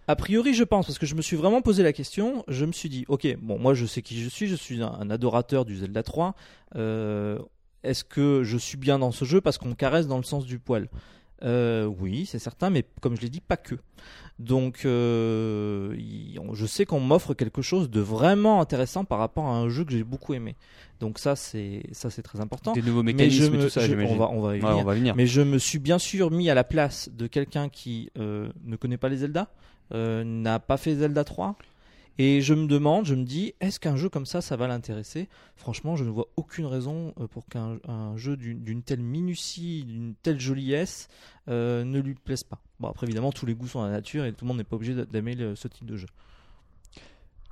A priori, je pense, parce que je me suis vraiment posé la question, je me suis dit, ok, bon, moi je sais qui je suis, je suis un, adorateur du Zelda 3. Euh, Est-ce que je suis bien dans ce jeu parce qu'on caresse dans le sens du poil? Euh, Oui, c'est certain, mais comme je l'ai dit, pas que. Donc, euh, je sais qu'on m'offre quelque chose de vraiment intéressant par rapport à un jeu que j'ai beaucoup aimé. Donc ça, c'est ça, c'est très important. Des nouveaux mécanismes je et me- tout ça, je- on va, on va Ouais, venir. on va venir. Mais je me suis bien sûr mis à la place de quelqu'un qui euh, ne connaît pas les Zelda, euh, n'a pas fait Zelda 3. Et je me demande, je me dis, est-ce qu'un jeu comme ça, ça va l'intéresser? Franchement, je ne vois aucune raison euh, pour qu'un un jeu d'une telle minutie, d'une telle joliesse, euh, ne lui plaise pas. Bon, après, évidemment, tous les goûts sont à la nature et tout le monde n'est pas obligé d'aimer ce type de jeu.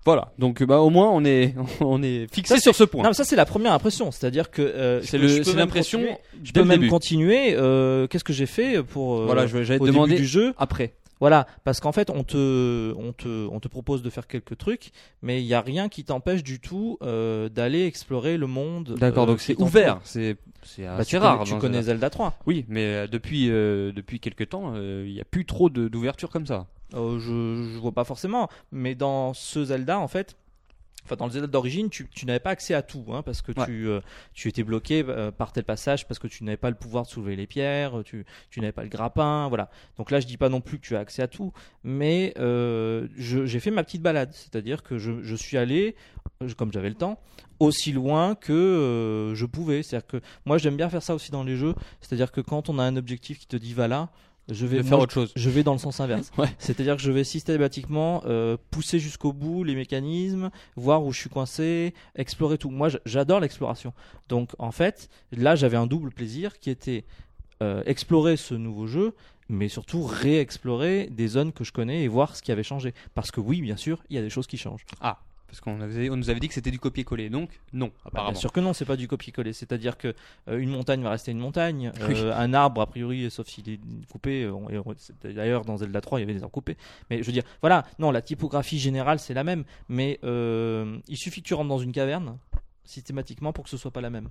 Voilà. Donc bah au moins on est on est fixé sur ce point. Non, mais ça, c'est la première impression. C'est-à-dire que. euh, c'est l'impression Je peux même continuer. euh, Qu'est-ce que j'ai fait pour. euh, Voilà, je vais- j'allais demander du jeu? après. Voilà, parce qu'en fait, on te, on, te, on te propose de faire quelques trucs, mais il n'y a rien qui t'empêche du tout euh, d'aller explorer le monde. D'accord, euh, donc c'est ouvert, c'est Bah, tu rare. Connais, tu connais Zelda. Zelda 3. Oui, mais euh, depuis euh, depuis quelques temps, il n'y a plus trop de- d'ouverture comme ça. Je, je vois pas forcément, mais dans ce Zelda, en fait, Enfin, dans le Zelda d'origine, tu, tu n'avais pas accès à tout, hein, parce que Ouais. tu, euh, tu étais bloqué euh, par tel passage, parce que tu n'avais pas le pouvoir de soulever les pierres, tu, tu n'avais pas le grappin, voilà. Donc là, je dis pas non plus que tu as accès à tout, mais euh, j'ai fait ma petite balade, c'est-à-dire que je, je suis allé, comme j'avais le temps, aussi loin que je pouvais. C'est-à-dire que moi, j'aime bien faire ça aussi dans les jeux, c'est-à-dire que quand on a un objectif qui te dit va là, je vais de faire moi, autre chose. je vais dans le sens inverse. Ouais. C'est-à-dire que je vais systématiquement euh, pousser jusqu'au bout les mécanismes, voir où je suis coincé, explorer tout. Moi, j'adore l'exploration. Donc, en fait, là, j'avais un double plaisir qui était euh, explorer ce nouveau jeu, mais surtout réexplorer des zones que je connais et voir ce qui avait changé. Parce que oui, bien sûr, il y a des choses qui changent. Ah, parce qu'on on nous avait dit que c'était du copier-coller, donc non, Bah, apparemment. bien sûr que non, c'est pas du copier-coller. C'est-à-dire que euh, une montagne va rester une montagne, euh, Oui. un arbre a priori, sauf s'il est coupé. euh, D'ailleurs, dans Zelda 3, il y avait des arbres coupés. Mais je veux dire, voilà, non, la typographie générale c'est la même, mais euh, il suffit que tu rentres dans une caverne systématiquement pour que ce soit pas la même.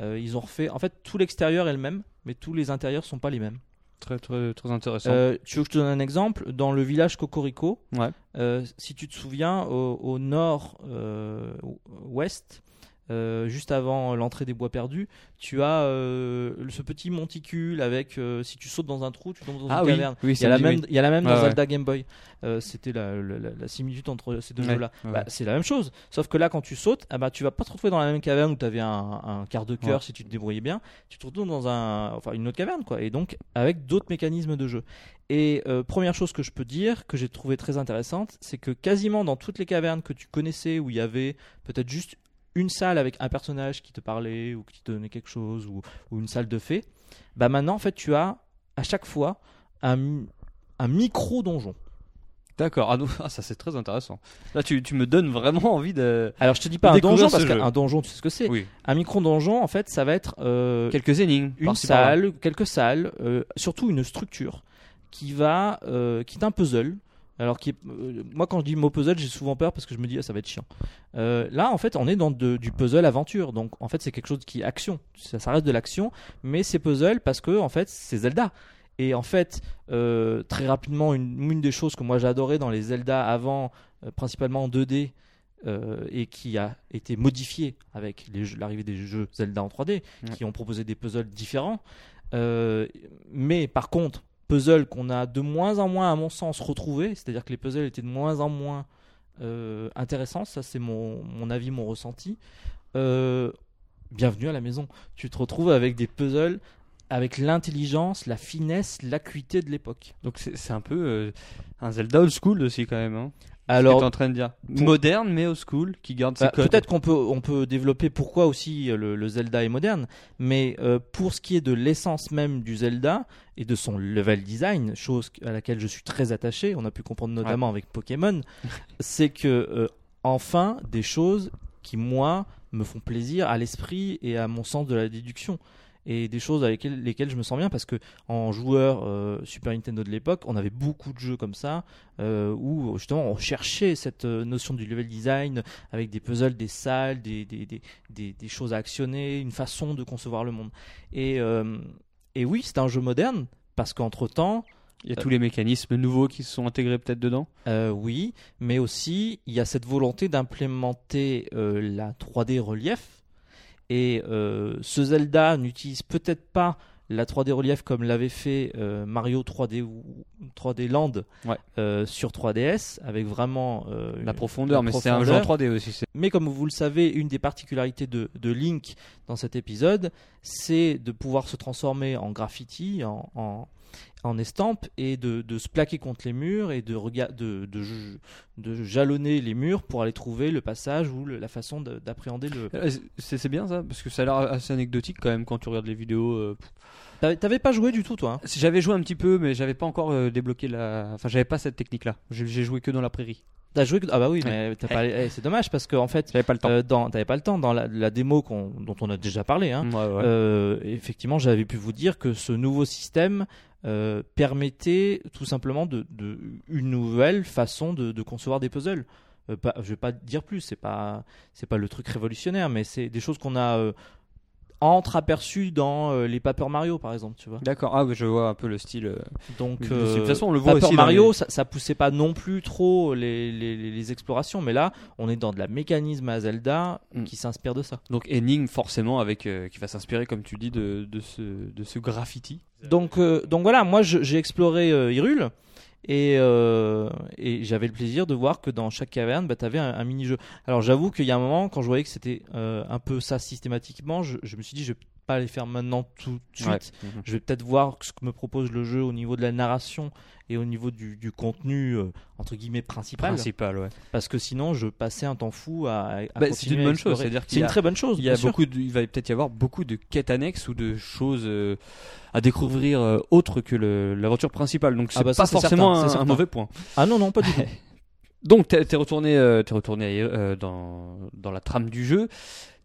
Ils ont refait, en fait, tout l'extérieur est le même, mais tous les intérieurs sont pas les mêmes. Très, très, très intéressant. Euh, tu veux que je te donne un exemple? Dans le village Cocorico, Ouais. euh, si tu te souviens, au, au nord euh, juste avant l'entrée des bois perdus, tu as euh, ce petit monticule avec, euh, si tu sautes dans un trou, tu tombes dans ah une oui, caverne. oui, Il y, a la même, oui. il y a la même dans ouais. Zelda Game Boy. C'était la, la- la- la similitude entre ces deux Ouais, jeux-là. ouais. Bah, c'est la même chose. Sauf que là, quand tu sautes, ah bah, tu vas pas te retrouver dans la même caverne où tu avais un, un quart de cœur si tu te débrouillais bien. Tu te retrouves dans un, enfin, une autre caverne, quoi. Et donc, avec d'autres mécanismes de jeu. Et euh, première chose que je peux dire, que j'ai trouvé très intéressante, c'est que quasiment dans toutes les cavernes que tu connaissais, où il y avait peut-être juste une salle avec un personnage qui te parlait ou qui te donnait quelque chose, ou, ou une salle de fées, bah maintenant, en fait, tu as à chaque fois un, un micro-donjon. D'accord, ah, ah, ça c'est très intéressant. Là, tu, tu me donnes vraiment envie de. Alors, je te dis pas un Découvrir donjon, ce parce jeu. qu'un donjon, tu sais ce que c'est. Oui. Un micro-donjon, en fait, ça va être euh, Quelques énigmes. une par-ci, par-là. salle, quelques salles, euh, surtout une structure qui va, euh, qui est un puzzle. Alors, qui euh, moi, quand je dis mot puzzle, j'ai souvent peur parce que je me dis, ah, ça va être chiant. Euh, là, en fait, on est dans de- du puzzle aventure. Donc, en fait, c'est quelque chose qui est action. Ça, ça reste de l'action, mais c'est puzzle parce que, en fait, c'est Zelda. Et en fait, euh, très rapidement, une, une des choses que moi j'adorais dans les Zelda avant, principalement en 2D, euh, et qui a été modifiée avec l'arrivée des jeux Zelda en 3D, qui ont proposé des puzzles différents. Mais par contre, puzzles qu'on a de moins en moins, à mon sens, retrouvés, c'est-à-dire que les puzzles étaient de moins en moins euh, intéressants, ça c'est mon, avis, mon ressenti. Euh, bienvenue à la maison. Tu te retrouves avec des puzzles avec l'intelligence, la finesse, l'acuité de l'époque. Donc c'est c'est un peu euh, un Zelda old school aussi quand même. Hein, Alors, ce que t'es en train de dire. Moderne mais old school qui garde ses Bah, codes. Peut-être qu'on peut, on peut développer pourquoi aussi euh, le, le Zelda est moderne, mais euh, pour ce qui est de l'essence même du Zelda et de son level design, chose à laquelle je suis très attaché, on a pu comprendre notamment avec Pokémon, c'est que euh, enfin des choses qui moi me font plaisir à l'esprit et à mon sens de la déduction et des choses avec lesquelles, je me sens bien parce que en joueur euh, Super Nintendo de l'époque, on avait beaucoup de jeux comme ça euh, où justement on cherchait cette euh, notion du level design avec des puzzles, des salles, des, des, des, des, des choses à actionner, une façon de concevoir le monde. Et, euh, et oui, c'est un jeu moderne parce qu'entre temps, Il y a tous les mécanismes nouveaux qui se sont intégrés peut-être dedans? euh, oui, mais aussi il y a cette volonté d'implémenter euh, la 3D relief. Et euh, ce Zelda n'utilise peut-être pas la 3D relief comme l'avait fait euh, Mario 3D ou 3D Land Ouais. euh, sur 3DS avec vraiment euh, La profondeur, mais c'est un jeu en profondeur. 3D aussi. Mais comme vous le savez, une des particularités de, de Link dans cet épisode, c'est de pouvoir se transformer en graffiti, en, en, en estampe, et de, de se plaquer contre les murs et de, rega- de, de, j- de jalonner les murs pour aller trouver le passage ou le- la façon de- d'appréhender le. Euh, C'est bien ça, parce que ça a l'air assez anecdotique quand même quand tu regardes les vidéos. euh, T'avais pas joué du tout, toi hein? J'avais joué un petit peu, mais j'avais pas encore euh, débloqué la. Enfin, j'avais pas cette technique-là. J'ai joué que dans la prairie. T'as joué que- Ah bah oui, mais pas... eh, c'est dommage parce qu'en fait, J'avais pas le temps. euh, dans... t'avais pas le temps. Dans la, la démo dont on a déjà parlé, hein, Ouais, ouais. Euh, effectivement, j'avais pu vous dire que ce nouveau système euh, permettait tout simplement de, de- une nouvelle façon de, de concevoir des puzzles. Euh, pas, je vais pas dire plus, c'est pas c'est pas le truc révolutionnaire, mais c'est des choses qu'on a euh, entreaperçu dans euh, les Paper Mario par exemple, tu vois. D'accord. Ah, oui, je vois un peu le style. euh, Donc de euh, toute façon, on le voit Paper aussi Mario, les- ça, ça poussait pas non plus trop les, les, les- les explorations, mais là, on est dans de la mécanisme à Zelda Mm. qui s'inspire de ça. Donc énigme forcément avec qui va s'inspirer comme tu dis de, de ce de ce graffiti. Donc, donc voilà, moi j'ai exploré Hyrule et, euh, et j'avais le plaisir de voir que dans chaque caverne, bah, tu avais un, mini-jeu. Alors j'avoue qu'il y a un moment, quand je voyais que c'était euh, un peu ça systématiquement, je, je me suis dit, je pas les faire maintenant tout de suite. Ouais. Mhm. Je vais peut-être voir ce que me propose le jeu au niveau de la narration et au niveau du, du contenu, euh, entre guillemets, principal. Principal, ouais. Parce que sinon, je passais un temps fou à, à Bah, c'est une bonne chose, c'est-à-dire C'est une a- très bonne chose. Il y a beaucoup de, il va peut-être y avoir beaucoup de quêtes annexes ou de choses euh, à découvrir euh, autres que l'aventure principale. Donc c'est Ah bah ça, pas c'est forcément certain, un, c'est mauvais point. Ah non, non, pas du tout. Donc t'es retourné, t'es retourné dans dans la trame du jeu.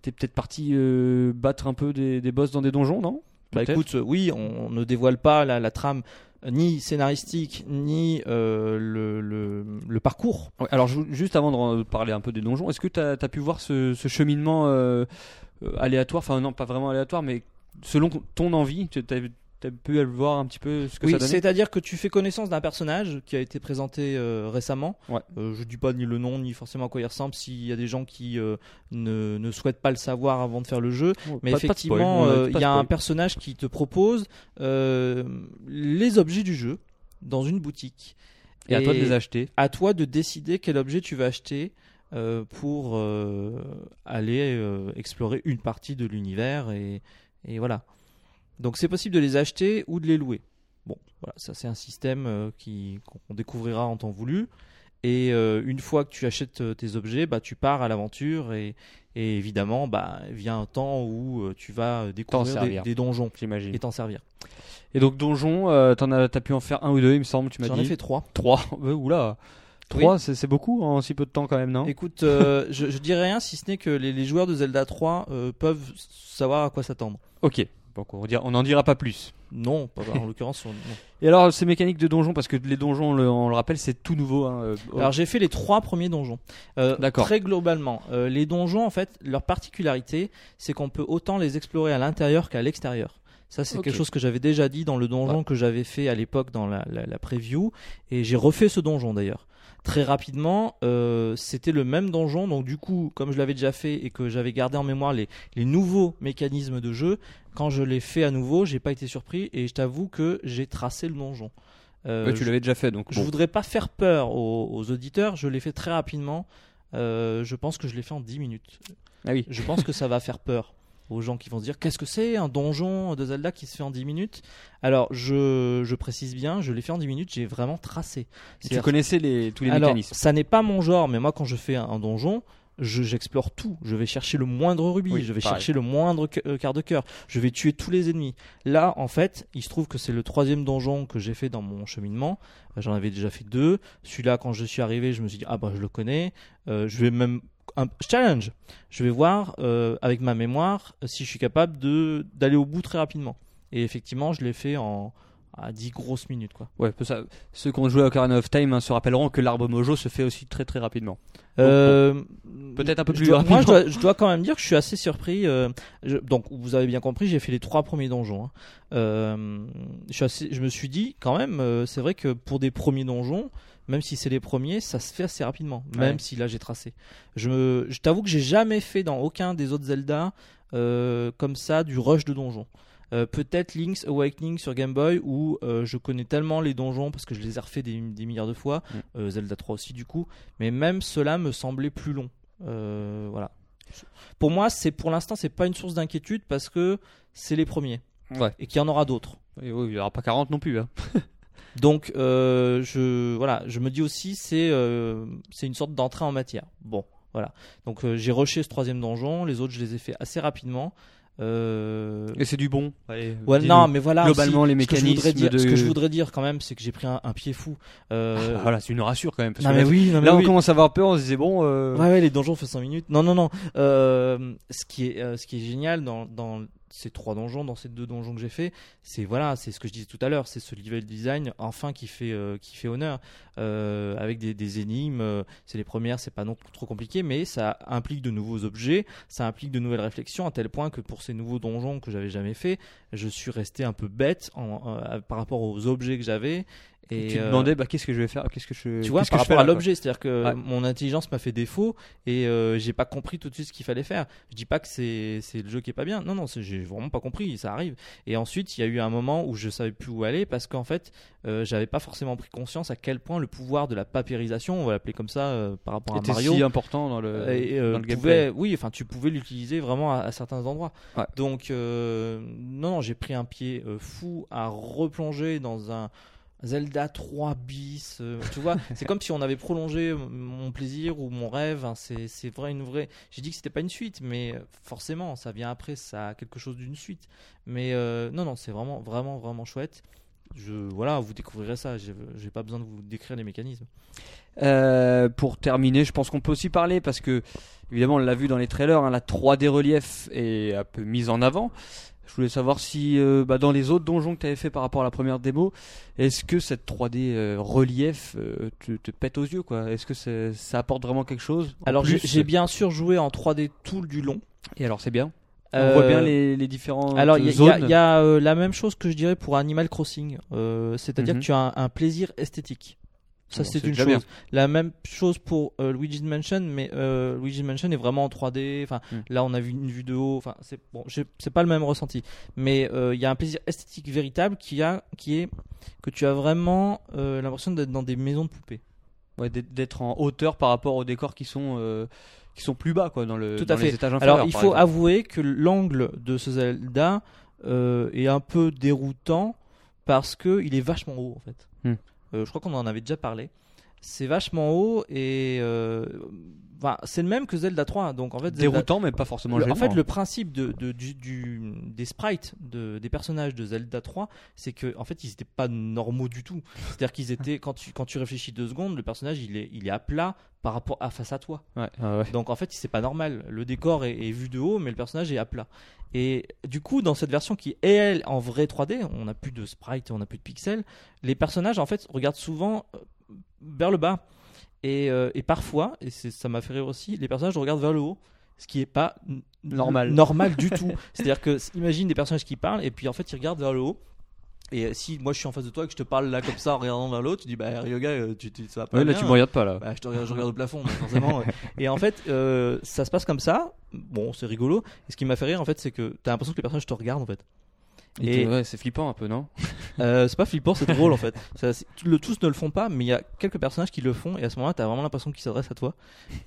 T'es peut-être parti euh, battre un peu des, des boss dans des donjons, non? Bah écoute, euh, oui, on, on ne dévoile pas la, la trame ni scénaristique ni euh, le, le, le parcours. Ouais, alors ju- juste avant de parler un peu des donjons, est-ce que t'as as pu voir ce, ce cheminement euh, aléatoire, enfin non pas vraiment aléatoire, mais selon ton envie, tu as, pu voir un petit peu ce que Oui, ça donnait c'est-à-dire que tu fais connaissance d'un personnage qui a été présenté euh, récemment. Ouais. Euh, je dis pas ni le nom ni forcément à quoi il ressemble s'il y a des gens qui euh, ne, ne souhaitent pas le savoir avant de faire le jeu. Oh, Mais pas- effectivement, euh, il y a un personnage qui te propose les objets du jeu dans une boutique. Et à toi de les acheter. à toi de décider quel objet tu vas acheter euh, pour euh, aller euh, explorer une partie de l'univers et, et voilà. Donc c'est possible de les acheter ou de les louer. Bon, voilà, ça c'est un système euh, qui qu'on découvrira en temps voulu. Et euh, une fois que tu achètes euh, tes objets, bah tu pars à l'aventure et, et évidemment bah vient un temps où tu vas découvrir des, donjons J'imagine. et t'en servir. Et donc donjon, euh, t'en as, t'as pu en faire un ou deux, il me semble, tu m'as J'en dit. ai fait trois. trois. Oula, trois, c'est c'est beaucoup en si peu de temps quand même, non? Écoute, euh, je, je dirais rien si ce n'est que les, les joueurs de Zelda 3 euh, peuvent savoir à quoi s'attendre. Ok. Donc on, dira- on n'en dira pas plus. Non, pas- en l'occurrence. on- non. Et alors ces mécaniques de donjon, parce que les donjons, on le, on le rappelle, c'est tout nouveau. Hein, euh, Alors j'ai fait les trois premiers donjons. Euh, D'accord. Très globalement, euh, les donjons, en fait, leur particularité, c'est qu'on peut autant les explorer à l'intérieur qu'à l'extérieur. Ça, c'est quelque chose que j'avais déjà dit dans le donjon que j'avais fait à l'époque dans la, la- la preview. Et j'ai refait ce donjon d'ailleurs. Très rapidement, euh, c'était le même donjon. Donc du coup, comme je l'avais déjà fait et que j'avais gardé en mémoire les, les nouveaux mécanismes de jeu, quand je l'ai fait à nouveau, j'ai pas été surpris et je t'avoue que j'ai tracé le donjon. Euh, Ouais, tu l'avais déjà fait, donc je bon. voudrais pas faire peur aux, aux auditeurs, je l'ai fait très rapidement. Euh, je pense que je l'ai fait en 10 minutes. Ah oui. Je pense que ça va faire peur aux gens qui vont se dire qu'est-ce que c'est un donjon de Zelda qui se fait en 10 minutes? Alors je, je précise bien, je l'ai fait en 10 minutes, j'ai vraiment tracé. Tu connaissais les, tous les Alors, mécanismes. ça n'est pas mon genre, mais moi quand je fais un, un donjon, je- j'explore tout. Je vais chercher le moindre rubis, Oui, je vais pareil. chercher le moindre euh, quart de cœur, je vais tuer tous les ennemis. Là, en fait, il se trouve que c'est le troisième donjon que j'ai fait dans mon cheminement. J'en avais déjà fait deux. Celui-là, quand je suis arrivé, je me suis dit ah bah je le connais. Euh, je vais même un challenge. Je vais voir euh, avec ma mémoire si je suis capable de d'aller au bout très rapidement. Et effectivement, je l'ai fait en à 10 grosses minutes quoi. Ouais, ça. Ceux qui ont joué à Ocarina of Time hein, se rappelleront que l'arbre mojo se fait aussi très très rapidement. Euh, Peut-être un peu je plus dois- rapidement. Moi, je dois, je dois quand même dire que je suis assez surpris. euh, je- donc, vous avez bien compris, j'ai fait les trois premiers donjons. hein. Euh, je, suis assez- je me suis dit, quand même, euh, c'est vrai que pour des premiers donjons, même si c'est les premiers, ça se fait assez rapidement. Même Ouais. si là, j'ai tracé. Je, t'avoue que j'ai jamais fait dans aucun des autres Zelda euh, comme ça du rush de donjons. Euh, Peut-être Link's Awakening sur Game Boy où euh, je connais tellement les donjons parce que je les ai refaits des, des milliards de fois. Mm. Zelda 3 aussi du coup. Mais même cela me semblait plus long. Voilà. Pour moi, c'est pour l'instant, c'est pas une source d'inquiétude parce que c'est les premiers Ouais. et qu'il y en aura d'autres. Oui, il n'y aura pas 40 non plus. Hein. Donc, euh, je voilà, je me dis aussi c'est euh, c'est une sorte d'entrée en matière. Bon, voilà. Donc euh, j'ai rushé ce troisième donjon. Les autres, je les ai fait assez rapidement. Euh, Et c'est du bon. Allez, Ouais, non, mais voilà. globalement, aussi, les ce que mécanismes dire- de- Ce que je voudrais dire quand même, c'est que j'ai pris un, un pied fou. Euh, Voilà, c'est une rassure quand même. Parce non que mais là, oui, non mais là, on commence à avoir peur. On se disait bon. euh, Ouais, ouais, les donjons font 5 minutes. Non, non, non. Euh, ce, qui est, euh, ce qui est génial dans, dans ces trois donjons, dans ces deux donjons que j'ai fait, c'est voilà, c'est ce que je disais tout à l'heure, c'est ce level design enfin qui fait euh, qui fait honneur euh, avec des, énigmes. euh, c'est les premières, c'est pas non trop compliqué, mais ça implique de nouveaux objets, ça implique de nouvelles réflexions à tel point que pour ces nouveaux donjons que j'avais jamais fait, je suis resté un peu bête en- par rapport aux objets que j'avais. Et tu te euh, demandais bah, qu'est-ce que je vais faire Qu'est-ce que je tu vois, qu'est-ce que par je fais rapport à l'objet, c'est-à-dire que Ouais. mon intelligence m'a fait défaut et euh, j'ai pas compris tout de suite ce qu'il fallait faire. Je dis pas que c'est c'est le jeu qui est pas bien. Non, non, j'ai vraiment pas compris. Ça arrive. Et ensuite, il y a eu un moment où je savais plus où aller parce qu'en fait, euh, j'avais pas forcément pris conscience à quel point le pouvoir de la papérisation, on va l'appeler comme ça, euh, par rapport à était Mario, si important dans le, et, dans le pouvait- gameplay. oui, enfin, tu pouvais l'utiliser vraiment à, à certains endroits. Ouais. Donc, non, non, j'ai pris un pied fou à replonger dans un Zelda 3 bis. euh, tu vois, c'est comme si on avait prolongé mon plaisir ou mon rêve. hein, c'est vrai, une vraie. J'ai dit que c'était pas une suite, mais euh, forcément, ça vient après, ça a quelque chose d'une suite. Mais euh, non, non, c'est vraiment, vraiment, vraiment chouette. Je, voilà, vous découvrirez ça. J'ai j'ai pas besoin de vous décrire les mécanismes. Euh, pour terminer, je pense qu'on peut aussi parler parce que évidemment on l'a vu dans les trailers, hein, la 3D relief est un peu mise en avant. Je voulais savoir si euh, bah, dans les autres donjons que tu avais fait par rapport à la première démo, est-ce que cette 3D euh, relief euh, te, te pète aux yeux quoi? Est-ce que c'est- ça apporte vraiment quelque chose? Alors, j'ai plus j'ai bien sûr joué en 3D tout du long. Et alors c'est bien? On voit bien les, les différents Alors, il y a- il y, zones. a- il y a la même chose que je dirais pour Animal Crossing. C'est-à-dire Mhm. que tu as un, un plaisir esthétique. Ça, Bon, c'est une chose. bien. La même chose pour euh, Luigi's Mansion, mais euh, Luigi's Mansion est vraiment en 3D. Enfin, Mm. là, on a vu une vue de haut. Enfin, c'est bon, c'est pas le même ressenti. Mais euh, il y a un plaisir esthétique véritable qui, a, qui est que tu as vraiment euh, l'impression d'être dans des maisons de poupées. Ouais, d'être- en hauteur par rapport aux décors qui sont euh, qui sont plus bas quoi dans le Tout dans à les fait. étages inférieurs. Alors, il faut exemple. avouer que l'angle de ce Zelda est un peu déroutant parce que il est vachement haut en fait. Hmm. Euh, je crois qu'on en avait déjà parlé. C'est vachement haut et euh, enfin, c'est le même que Zelda 3. Donc en fait, Zelda- déroutant mais pas forcément le- en fait, le principe de, de- du, du- des sprites de, des personnages de Zelda 3, c'est que en fait, ils n'étaient pas normaux du tout. C'est-à-dire qu'ils étaient quand tu quand tu réfléchis deux secondes, le personnage il est il est à plat par rapport à face à toi. Ouais, ah ouais. Donc en fait, c'est pas normal. Le décor est, est vu de haut, mais le personnage est à plat. Et du coup, dans cette version qui est elle en vrai 3D, on n'a plus de sprite, on n'a plus de pixels. Les personnages en fait regardent souvent euh, vers le bas. Et, euh, et parfois, et c'est- ça m'a fait rire aussi, les personnages regardent vers le haut, ce qui est pas Normal. normal du tout. C'est-à-dire que imagine des personnages qui parlent et puis en fait ils regardent vers le haut. Et euh, si moi je suis en face de toi et que je te parle là comme ça en regardant vers le haut, tu dis bah Ryoga, euh, tu, tu, ça va pas Ouais, là bien. tu me regardes pas là. Bah, je, te regarde, je regarde au plafond, donc forcément. ouais. Et en fait, euh, ça se passe comme ça. Bon, c'est rigolo. Et ce qui m'a fait rire, en fait, c'est que t'as l'impression que les personnages te regardent, en fait. Et ouais, c'est flippant un peu non euh, c'est pas flippant, c'est drôle, en fait. Ça, le tous ne le font pas, mais il y a quelques personnages qui le font. Et à ce moment-là, t'as vraiment l'impression qu'ils s'adressent à toi.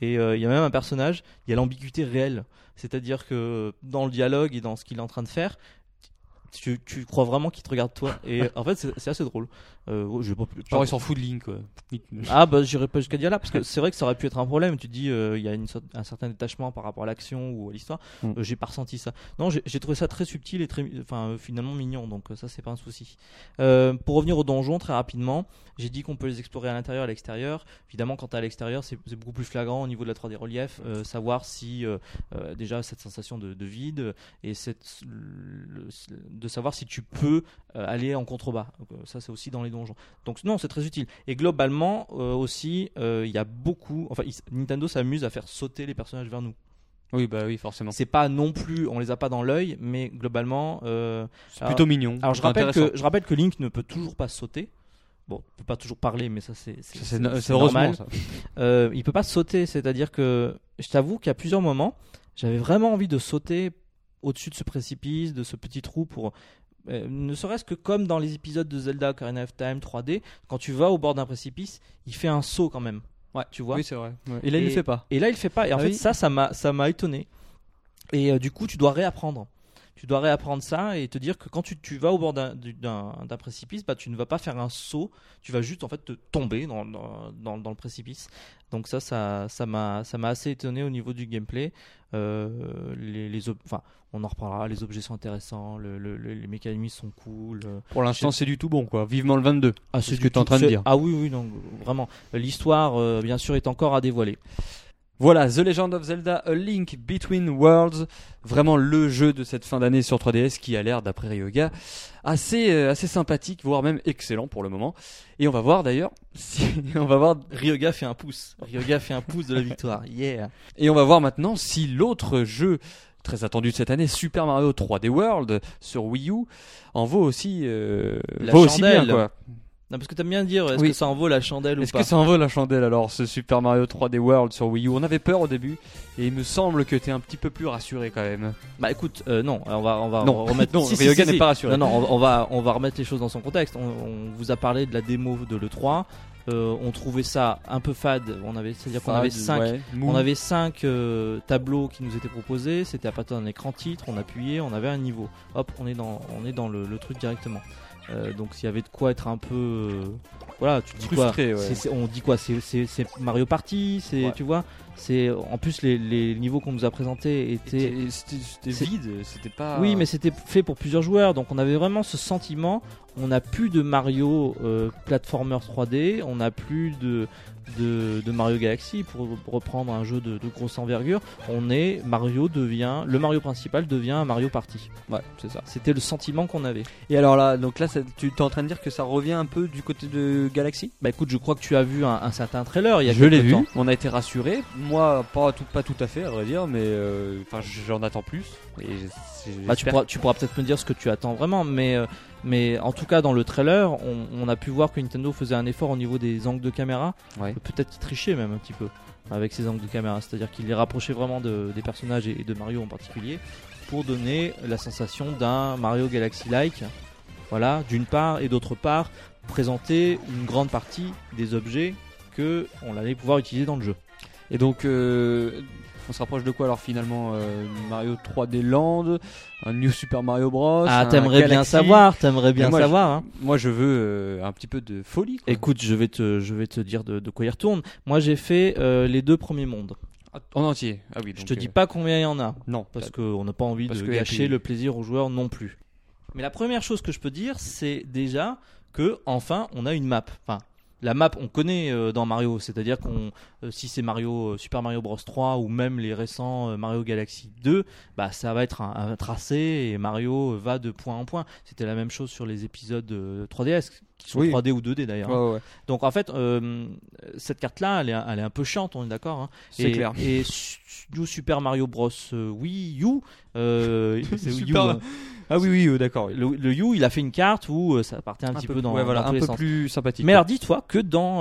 Et euh, il y a même un personnage, il y a l'ambiguïté réelle. C'est-à-dire que dans le dialogue et dans ce qu'il est en train de faire, tu, tu crois vraiment qu'il te regarde toi. Et en fait, c'est assez drôle. Euh, je vais pas- Genre ils s'en foutent de Link quoi. ah bah j'irai pas jusqu'à dire là parce que c'est vrai que ça aurait pu être un problème. Tu dis euh, il y a une sorte- un certain détachement par rapport à l'action ou à l'histoire. Mm. Euh, j'ai pas ressenti ça. Non, j'ai trouvé ça très subtil et très, enfin euh, finalement mignon. Donc euh, ça c'est pas un souci. Euh, pour revenir au donjon très rapidement, j'ai dit qu'on peut les explorer à l'intérieur et à l'extérieur. Évidemment quand t'es à l'extérieur c'est beaucoup plus flagrant au niveau de la 3D relief, euh, savoir si euh, euh, déjà cette sensation de, de vide et cette, le- de savoir si tu peux euh, aller en contrebas. Donc, euh, ça c'est aussi dans les donjons. Donc non, c'est très utile. Et globalement euh, aussi, euh, il y a beaucoup. Enfin, il- Nintendo s'amuse à faire sauter les personnages vers nous. Oui bah oui forcément. C'est pas non plus, on les a pas dans l'œil, mais globalement. euh, C'est plutôt mignon. alors je rappelle que je rappelle que Link ne peut toujours pas sauter. Bon, il peut pas toujours parler, mais ça c'est normal. ça. Euh, il peut pas sauter, c'est-à-dire que je t'avoue qu'à plusieurs moments, j'avais vraiment envie de sauter au-dessus de ce précipice, de ce petit trou pour euh, ne serait-ce que comme dans les épisodes de Zelda Ocarina of Time 3D, quand tu vas au bord d'un précipice, il fait un saut quand même. Ouais, tu vois. Oui c'est vrai. Ouais. Et là il le fait pas. Et là, il le fait pas. Et en Ah fait, oui. ça, ça m'a, ça m'a étonné. Et euh, du coup, tu dois réapprendre. Tu dois réapprendre ça et te dire que quand tu, tu vas au bord d'un, du- d'un, d'un précipice, bah, tu ne vas pas faire un saut. Tu vas juste en fait te tomber dans, dans, dans, dans le précipice. Donc ça, ça, m'a, ça assez étonné au niveau du gameplay. Euh, les, les enfin, on en reparlera. Les objets sont intéressants. Le, le- le- les mécanismes sont cool. Pour l'instant c'est du tout bon quoi. Vivement le 22. ah, C'est ce que t'es en tout- train de dire. Ah oui, oui, non, vraiment. L'histoire, euh, bien sûr, est encore à dévoiler. Voilà, The Legend of Zelda A Link Between Worlds, vraiment le jeu de cette fin d'année sur 3DS qui a l'air, d'après Ryoga, assez, euh, assez sympathique, voire même excellent pour le moment. Et on va voir d'ailleurs si, on va voir, Ryoga fait un pouce. Ryoga fait un pouce de la victoire. Yeah. et on va voir maintenant si l'autre jeu très attendu de cette année, Super Mario 3D World sur Wii U, en vaut aussi, euh, La vaut aussi bien quoi. Non, parce que t'aimes bien dire, est-ce Oui. que ça en vaut la chandelle ou Est-ce pas que ça en vaut la chandelle alors, ce Super Mario 3D World sur Wii U? On avait peur au début, et il me semble que t'es un petit peu plus rassuré quand même. Bah écoute, euh, non, on va, on va Non, remettre. non, Si, si, n'est pas rassuré. Non, non, on, va, on va remettre les choses dans son contexte. On, on vous a parlé de la démo de l'E3. Euh, on trouvait ça un peu fade. On avait, c'est-à-dire qu'on avait Fade, 5 ouais, mou. On avait cinq euh, tableaux qui nous étaient proposés. C'était à partir d'un écran titre. On appuyait, on avait un niveau. Hop, on est dans, on est dans le, le truc directement. Euh, donc s'il y avait de quoi être un peu, euh, voilà, tu dis quoi Frustré, ouais. C'est- c'est- On dit quoi C'est Mario Party. C'est, Ouais. tu vois. C'est en plus les, les niveaux qu'on nous a présentés étaient C'était vide, c'était pas. oui, mais c'était fait pour plusieurs joueurs, donc on avait vraiment ce sentiment. On n'a plus de Mario euh, platformer 3D, on n'a plus de, de, de Mario Galaxy pour reprendre un jeu de, de grosse envergure. On est Mario devient le Mario principal devient un Mario Party. Ouais, c'est ça. C'était le sentiment qu'on avait. Et alors là, donc là, ça- tu es en train de dire que ça revient un peu du côté de Galaxy? Bah écoute, je crois que tu as vu un, un certain trailer il y a Je l'ai vu, temps. on a été rassuré. Moi, pas tout, pas tout à fait, à vrai dire, mais euh, enfin, j'en attends plus. Et Bah, tu pourras, tu pourras peut-être me dire ce que tu attends vraiment, mais, euh, mais en tout cas dans le trailer, on, on a pu voir que Nintendo faisait un effort au niveau des angles de caméra. Ouais. Peut-être qu'il trichait même un petit peu avec ces angles de caméra, c'est-à-dire qu'il les rapprochait vraiment de- des personnages et, et de Mario en particulier pour donner la sensation d'un Mario Galaxy-like. Voilà, d'une part, et d'autre part, présenter une grande partie des objets que on allait pouvoir utiliser dans le jeu. Et donc, euh, on se rapproche de quoi alors finalement euh, Mario 3D Land, un New Super Mario Bros. Ah, t'aimerais bien savoir, t'aimerais bien moi, je- savoir. hein. Moi, je veux euh, un petit peu de folie. quoi. Écoute, je vais te, je vais te dire de, de quoi il retourne. Moi, j'ai fait les deux premiers mondes. Ah, En entier. Ah oui. je te dis pas combien il y en a, non. parce qu'on n'a pas envie de gâcher le plaisir aux joueurs non plus. Mais la première chose que je peux dire, c'est déjà que enfin, on a une map. Enfin, la map, on connaît euh, dans Mario, c'est-à-dire qu'on, euh, si c'est Mario euh, Super Mario Bros. 3 ou même les récents Mario Galaxy 2, bah ça va être un, un tracé et Mario va de point en point. C'était la même chose sur les épisodes euh, 3DS qui sont Oui. 3D ou 2D d'ailleurs. hein. Ouais, ouais, ouais. Donc en fait, euh, cette carte-là, elle est, elle est un peu chiante, on est d'accord. hein. C'est clair. Et New Super Mario Bros euh, Wii U, euh, c'est Super- hein. Ah oui, oui, euh, d'accord. le, le U, il a fait une carte où ça partait un, petit peu, dans, ouais, voilà, dans tous un les peu sens. plus sympathique. Mais alors dis-toi que dans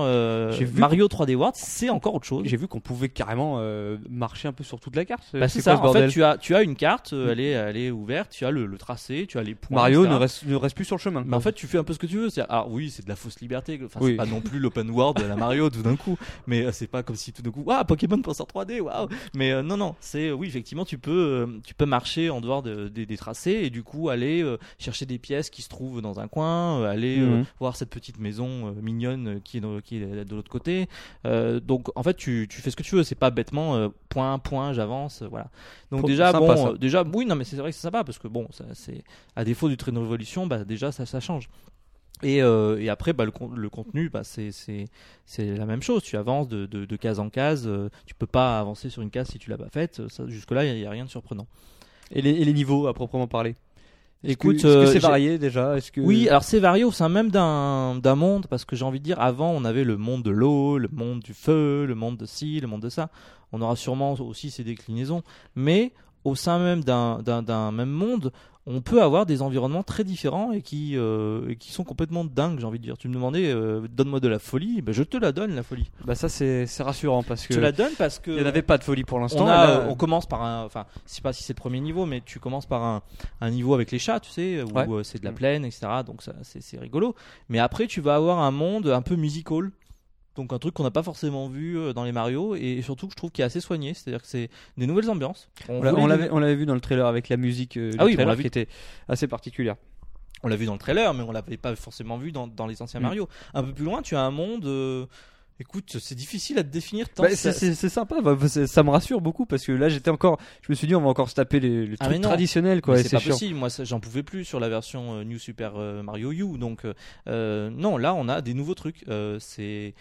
Mario 3D World, c'est encore autre chose. J'ai vu qu'on pouvait carrément marcher un peu sur toute la carte. Bah, c'est ça. ce En fait, tu as, tu as une carte, euh, elle est, elle est ouverte, tu as le, le tracé, tu as les points. Mario etc. ne reste, ne reste plus sur le chemin. Mais en fait, tu fais un peu ce que tu veux. Alors oui, c'est de la fausse liberté. Enfin, Oui. c'est pas non plus l'open world de la Mario tout d'un coup. Mais euh, c'est pas comme si tout d'un coup, ah Pokémon pense en 3D, waouh. Mais euh, non, non, c'est oui, effectivement, tu peux, euh, tu peux marcher en dehors de- des- des tracés et du coup aller euh, chercher des pièces qui se trouvent dans un coin, aller Mhm. voir cette petite maison mignonne qui est, dans- qui est de l'autre côté. Donc en fait, tu, tu fais ce que tu veux. C'est pas bêtement point point, j'avance, voilà. Donc déjà sympa, bon, déjà oui, non mais c'est vrai que c'est sympa parce que bon, c'est à défaut du train de révolution, bah déjà ça, ça change. Et, euh, et après, bah, le, con- le contenu, bah, c'est la même chose. Tu avances de, de, de case en case. euh, tu peux pas avancer sur une case si tu l'as pas faite. Ça, jusque là, il y, a rien de surprenant. Et les, et les niveaux à proprement parler? Est-ce que- Écoute, est-ce que euh, c'est varié déjà? Que Oui, alors c'est varié au sein même d'un monde parce que j'ai envie de dire, avant, on avait le monde de l'eau, le monde du feu, le monde de ci, le monde de ça. On aura sûrement aussi ces déclinaisons, mais au sein même d'un même monde, on peut avoir des environnements très différents et qui, euh, et qui sont complètement dingues, j'ai envie de dire. Tu me demandais, euh, donne-moi de la folie, ben je te la donne, la folie. Bah ça c'est rassurant parce Je que te la donne parce que il n'y en avait pas de folie pour l'instant. on, euh, commence par un, enfin, je sais pas si c'est le premier niveau, mais tu commences par un, un niveau avec les chats, tu sais, où Ouais. euh, c'est de la Mm. plaine, etc. Donc ça, c'est rigolo. Mais après, tu vas avoir un monde un peu musical. Donc un truc qu'on n'a pas forcément vu euh, dans les Mario et surtout que je trouve qui est assez soigné, c'est-à-dire que c'est des nouvelles ambiances. on on l'avait on l'avait vu dans le trailer avec la musique euh, du Ah oui, on trailer l'a vu. qui était assez particulière. on l'a vu dans le trailer, mais on l'avait pas forcément vu dans, dans les anciens Mm. Mario. Un peu plus loin, tu as un monde. euh, Écoute, c'est difficile à te définir. Tant Bah, ça- c'est- sympa, bah, ça me rassure beaucoup parce que là j'étais encore, je me suis dit on va encore se taper les, les Ah, trucs traditionnels quoi. C'est pas chiant. possible, moi j'en pouvais plus sur la version euh, New Super euh, Mario U. Donc euh, non, là on a des nouveaux trucs. Euh, c'est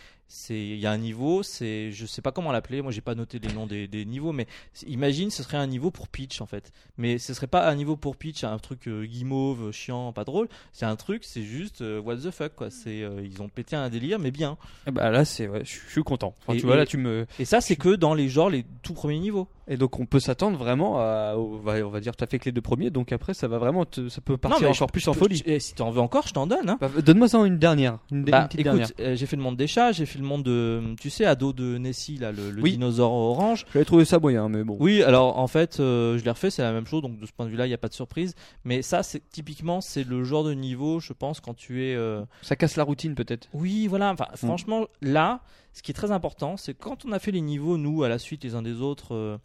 il y a un niveau, c'est je sais pas comment l'appeler. Moi, j'ai pas noté les noms des, des niveaux, mais imagine ce serait un niveau pour Peach en fait. Mais ce serait pas un niveau pour Peach, un truc euh, guimauve, chiant, pas drôle. C'est un truc, c'est juste euh, what the fuck quoi. C'est euh, ils ont pété un délire, mais bien. Eh bah là, c'est, ouais, je je suis content. Enfin, Et- tu vois, là, tu me. Et ça, c'est que dans les genres les tout premiers niveaux. Et donc, on peut s'attendre vraiment à, on va, on va dire, t'as fait que les deux premiers, donc après, ça va vraiment, te- ça peut partir encore je- plus je en folie. Et si t'en veux encore, je t'en donne. Hein. Bah, Donne-moi-en une dernière, une, une Bah, petite écoute, dernière. j'ai fait le monde des chats, j'ai fait le monde de, tu sais, ado de Nessie là, le, le Oui. dinosaure orange. J'avais trouvé ça moyen, mais bon. Oui, alors en fait, euh, je l'ai refait, c'est la même chose, donc de ce point de vue-là, il n'y a pas de surprise. Mais ça, c'est typiquement, c'est le genre de niveau, je pense, quand tu es. euh, Ça casse la routine, peut-être. Oui, voilà. Mm. Enfin, franchement, là, ce qui est très important, c'est quand on a fait les niveaux, nous, à la suite, les uns des autres, euh,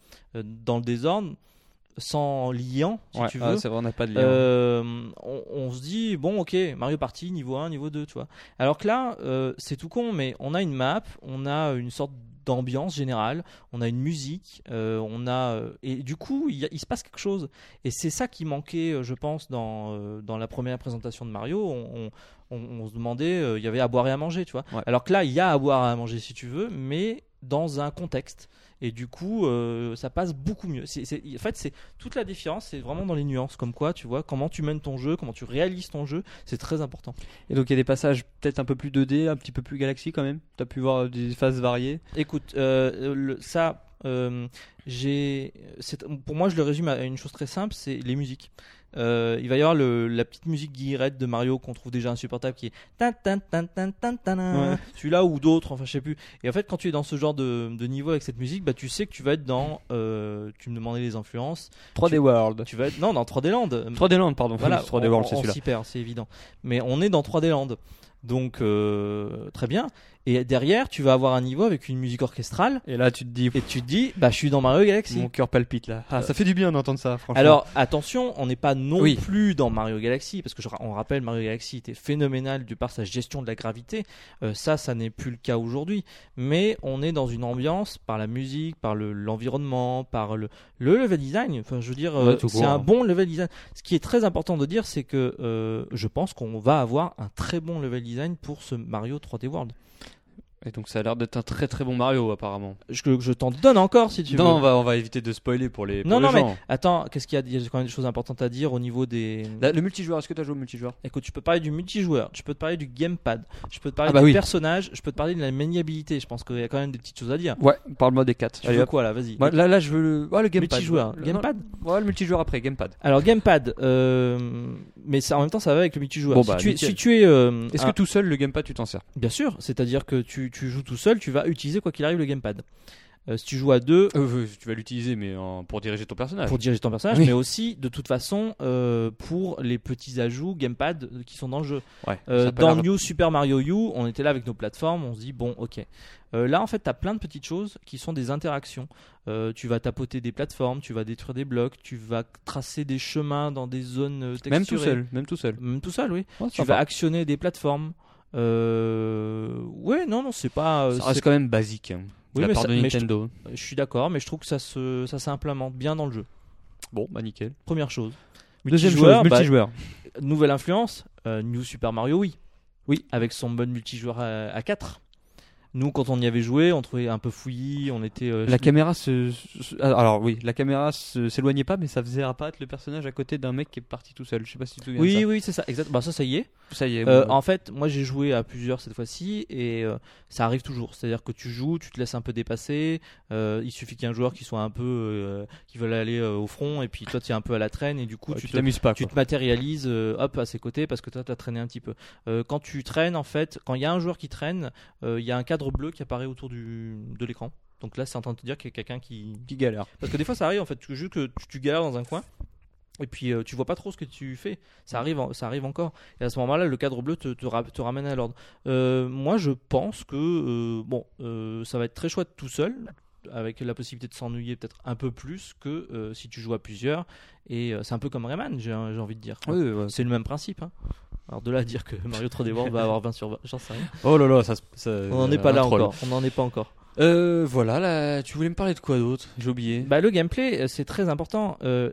dans le désordre, sans liant, si Ouais, tu ah, veux. vrai, on n'a pas de lien. Euh, on, on se dit bon ok Mario Party niveau 1 niveau 2 tu vois alors que là euh, c'est tout con mais on a une map on a une sorte d'ambiance générale on a une musique euh, on a et du coup il, se passe quelque chose et c'est ça qui manquait je pense dans dans la première présentation de Mario on, on, se demandait il y avait à boire et à manger tu vois Ouais. alors que là il y a à boire et à manger si tu veux mais dans un contexte et du coup euh, ça passe beaucoup mieux en fait c'est toute la différence, c'est vraiment dans les nuances, comme quoi, tu vois, comment tu mènes ton jeu, comment tu réalises ton jeu, c'est très important. Et donc, il y a des passages peut-être un peu plus 2D, un petit peu plus galaxie quand même. T'as pu voir des phases variées. Écoute, euh, le- ça, euh, j'ai, pour moi, je le résume à une chose très simple, c'est les musiques. Euh, il va y avoir le- la petite musique guillerette de Mario qu'on trouve déjà insupportable qui est tan, tan, tan, tan, tan, tan, Ouais. celui-là ou d'autres, enfin je sais plus. Et en fait, quand tu es dans ce genre de, de niveau avec cette musique, bah tu sais que tu vas être dans, euh, tu me demandais les influences, 3D World. tu vas être non dans 3D Land. 3D Land, pardon. Voilà, 3D on- World, on- c'est on celui-là. s'y perd, c'est évident. Mais on est dans 3D Land. Donc, euh, très bien. Et derrière, tu vas avoir un niveau avec une musique orchestrale. Et là, tu te dis, Et tu te dis, bah, je suis dans Mario Galaxy. mon cœur palpite là. Ah, ça fait du bien d'entendre ça, franchement. Alors, attention, on n'est pas non Oui. plus dans Mario Galaxy, parce que je on rappelle, Mario Galaxy était phénoménal du par sa gestion de la gravité. Euh, ça, ça n'est plus le cas aujourd'hui. Mais on est dans une ambiance par la musique, par le- l'environnement, par le, le level design. Enfin, je veux dire, euh, Ouais, c'est un hein. bon level design. Ce qui est très important de dire, c'est que euh, je pense qu'on va avoir un très bon level design pour ce Mario 3D World. Et donc, ça a l'air d'être un très très bon Mario, apparemment. Je, je t'en donne encore si tu veux. non, on va, on va éviter de spoiler pour les, pour non, les non, mais attends, qu'est-ce qu'il y a Il y a quand même des choses importantes à dire au niveau des. Le multijoueur, est-ce que tu as joué au multijoueur? Écoute, je peux te parler du multijoueur, je peux te parler du gamepad, je peux te parler Ah bah du oui. personnage, je peux te parler de la maniabilité. Je pense qu'il y a quand même des petites choses à dire. Ouais, parle-moi des 4. Tu veux quoi là Vas-y. Là, là, je veux le, ouais, le gamepad. multijoueur. Le- Gamepad non, Ouais, le multijoueur après, gamepad. Alors gamepad, euh, mais ça, en même temps ça va avec le multijoueur. Bon, si, bah, tu es, si tu es, euh, Est-ce un- que tout seul, le gamepad, tu t'en sers? Bien sûr, c'est-à-dire que tu, tu joues tout seul, tu vas utiliser quoi qu'il arrive le gamepad. Euh, si tu joues à deux, Euh, Tu vas l'utiliser, mais en- pour diriger ton personnage. pour diriger ton personnage, Oui. mais aussi de toute façon euh, pour les petits ajouts gamepad qui sont dans le jeu. Ouais, dans New Super Mario U, on était là avec nos plateformes, on se dit bon, ok. Là, en fait, tu as plein de petites choses qui sont des interactions. Tu vas tapoter des plateformes, tu vas détruire des blocs, tu vas tracer des chemins dans des zones texturées. Même tout seul, même tout seul. Même tout seul, oui. Ouais, Tu sympa. vas actionner des plateformes. Euh... Ouais, non, non, c'est pas. euh, Ça reste quand même basique. hein, de Oui, la mais part ça- de mais je- Nintendo. Je suis d'accord, mais je trouve que ça se, ça s'implémente bien dans le jeu. Bon, bah nickel. Première chose. Deuxième Multijoueur, chose, bah, multijoueur. Nouvelle influence, euh, New Super Mario, oui. Oui, avec son mode multijoueur à, à 4. Nous, quand on y avait joué, on trouvait un peu fouillis, on était. euh, La caméra se, se- alors oui, la caméra s'éloignait pas, mais ça faisait apparaître le personnage à côté d'un mec qui est parti tout seul. Je sais pas si tu te souviens. Oui, de oui, c'est ça, exact. Bah, ça, ça y est. ça. y est. Euh, bon, en fait, moi j'ai joué à plusieurs cette fois-ci et euh, ça arrive toujours. C'est-à-dire que tu joues, tu te laisses un peu dépasser. il suffit qu'il y ait un joueur qui soit un peu, qui veut aller au front et puis toi tu es un peu à la traîne et du coup ouais, tu t'amuses pas. tu te matérialises hop à ses côtés parce que toi tu as traîné un petit peu. Quand tu traînes en fait, quand il y a un joueur qui traîne, il y a un cadre bleu qui apparaît autour du, de l'écran. Donc là c'est en train de te dire qu'il y a quelqu'un qui Qui galère. parce que des fois ça arrive en fait, tu, juste que tu, tu galères dans un coin et puis euh, tu vois pas trop ce que tu fais. Ça arrive, en- ça arrive encore. Et à ce moment-là, le cadre bleu te, te, ra- te ramène à l'ordre. Euh, moi, je pense que euh, bon, ça va être très chouette tout seul, avec la possibilité de s'ennuyer peut-être un peu plus que euh, si tu joues à plusieurs. Et euh, c'est un peu comme Rayman, j'ai j'ai envie de dire. Oui, ouais. C'est le même principe. hein. Alors de là à dire que Mario 3D World va avoir 20 sur 20, j'en sais rien. Oh là là, ça. ça On n'en est pas là troll. encore. On n'en est pas encore. Euh, voilà, là, tu voulais me parler de quoi d'autre? J'ai oublié. Bah, le gameplay, euh, c'est très important. Euh,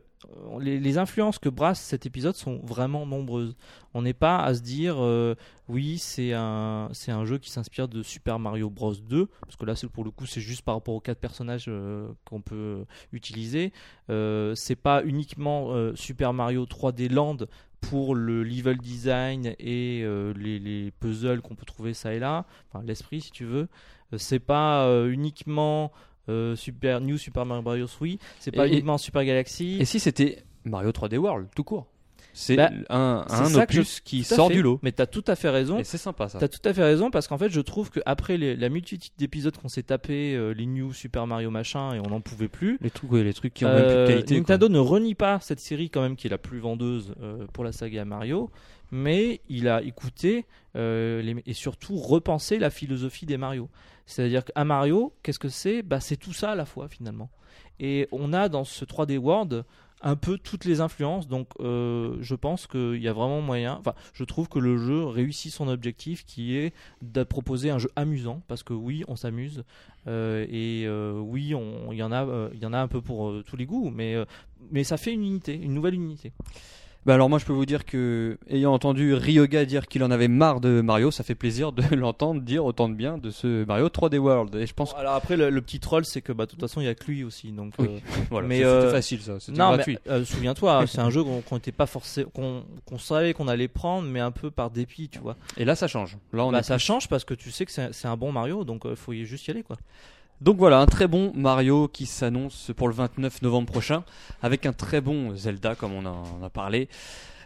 les, les influences que brasse cet épisode sont vraiment nombreuses. On n'est pas à se dire euh, oui c'est un c'est un jeu qui s'inspire de Super Mario Bros 2 parce que là c'est pour le coup c'est juste par rapport aux quatre personnages euh, qu'on peut utiliser. Euh, c'est pas uniquement euh, Super Mario 3D Land pour le level design et euh, les, les puzzles qu'on peut trouver ça et là, enfin l'esprit si tu veux. C'est pas euh, uniquement euh, Super New Super Mario Bros. Oui, c'est pas Et- uniquement Super Galaxy. Et si c'était Mario 3D World, tout court? C'est Bah, un, un que opus qui sort fait. du lot. Mais t'as tout à fait raison. Et c'est sympa ça. T'as tout à fait raison parce qu'en fait je trouve qu'après la multitude d'épisodes qu'on s'est tapé, euh, les New Super Mario machin et on n'en pouvait plus. Les trucs, ouais, les trucs qui ont même plus de euh, qualité. quoi. Nintendo ne renie pas cette série quand même qui est la plus vendeuse euh, pour la saga Mario, mais il a écouté euh, les- et surtout repensé la philosophie des Mario. C'est-à-dire qu'un Mario, qu'est-ce que c'est? Bah, C'est tout ça à la fois finalement. Et on a dans ce 3D World un peu toutes les influences, donc euh, je pense qu'il y a vraiment moyen, enfin je trouve que le jeu réussit son objectif qui est de proposer un jeu amusant, parce que oui on s'amuse, euh, et euh, oui il y, en a, il y en a un peu pour tous les goûts, mais, mais ça fait une unité, une nouvelle unité. Bah alors moi je peux vous dire que ayant entendu Ryoga dire qu'il en avait marre de Mario, ça fait plaisir de l'entendre dire autant de bien de ce Mario 3D World. Et je pense Bon, alors après le, le petit troll c'est que bah, de toute façon il y a que lui aussi, donc... Oui. euh, voilà, mais, c'était euh, facile ça, c'était Non, gratuit. mais euh, souviens-toi, c'est un jeu qu'on était pas forcé, qu'on savait qu'on allait prendre, mais un peu par dépit, tu vois. Et là ça change. Là on Bah, ça plus- change parce que tu sais que c'est c'est un bon Mario, donc il faut y juste y aller, quoi. Donc voilà, un très bon Mario qui s'annonce pour le 29 novembre prochain, avec un très bon Zelda comme on en a parlé.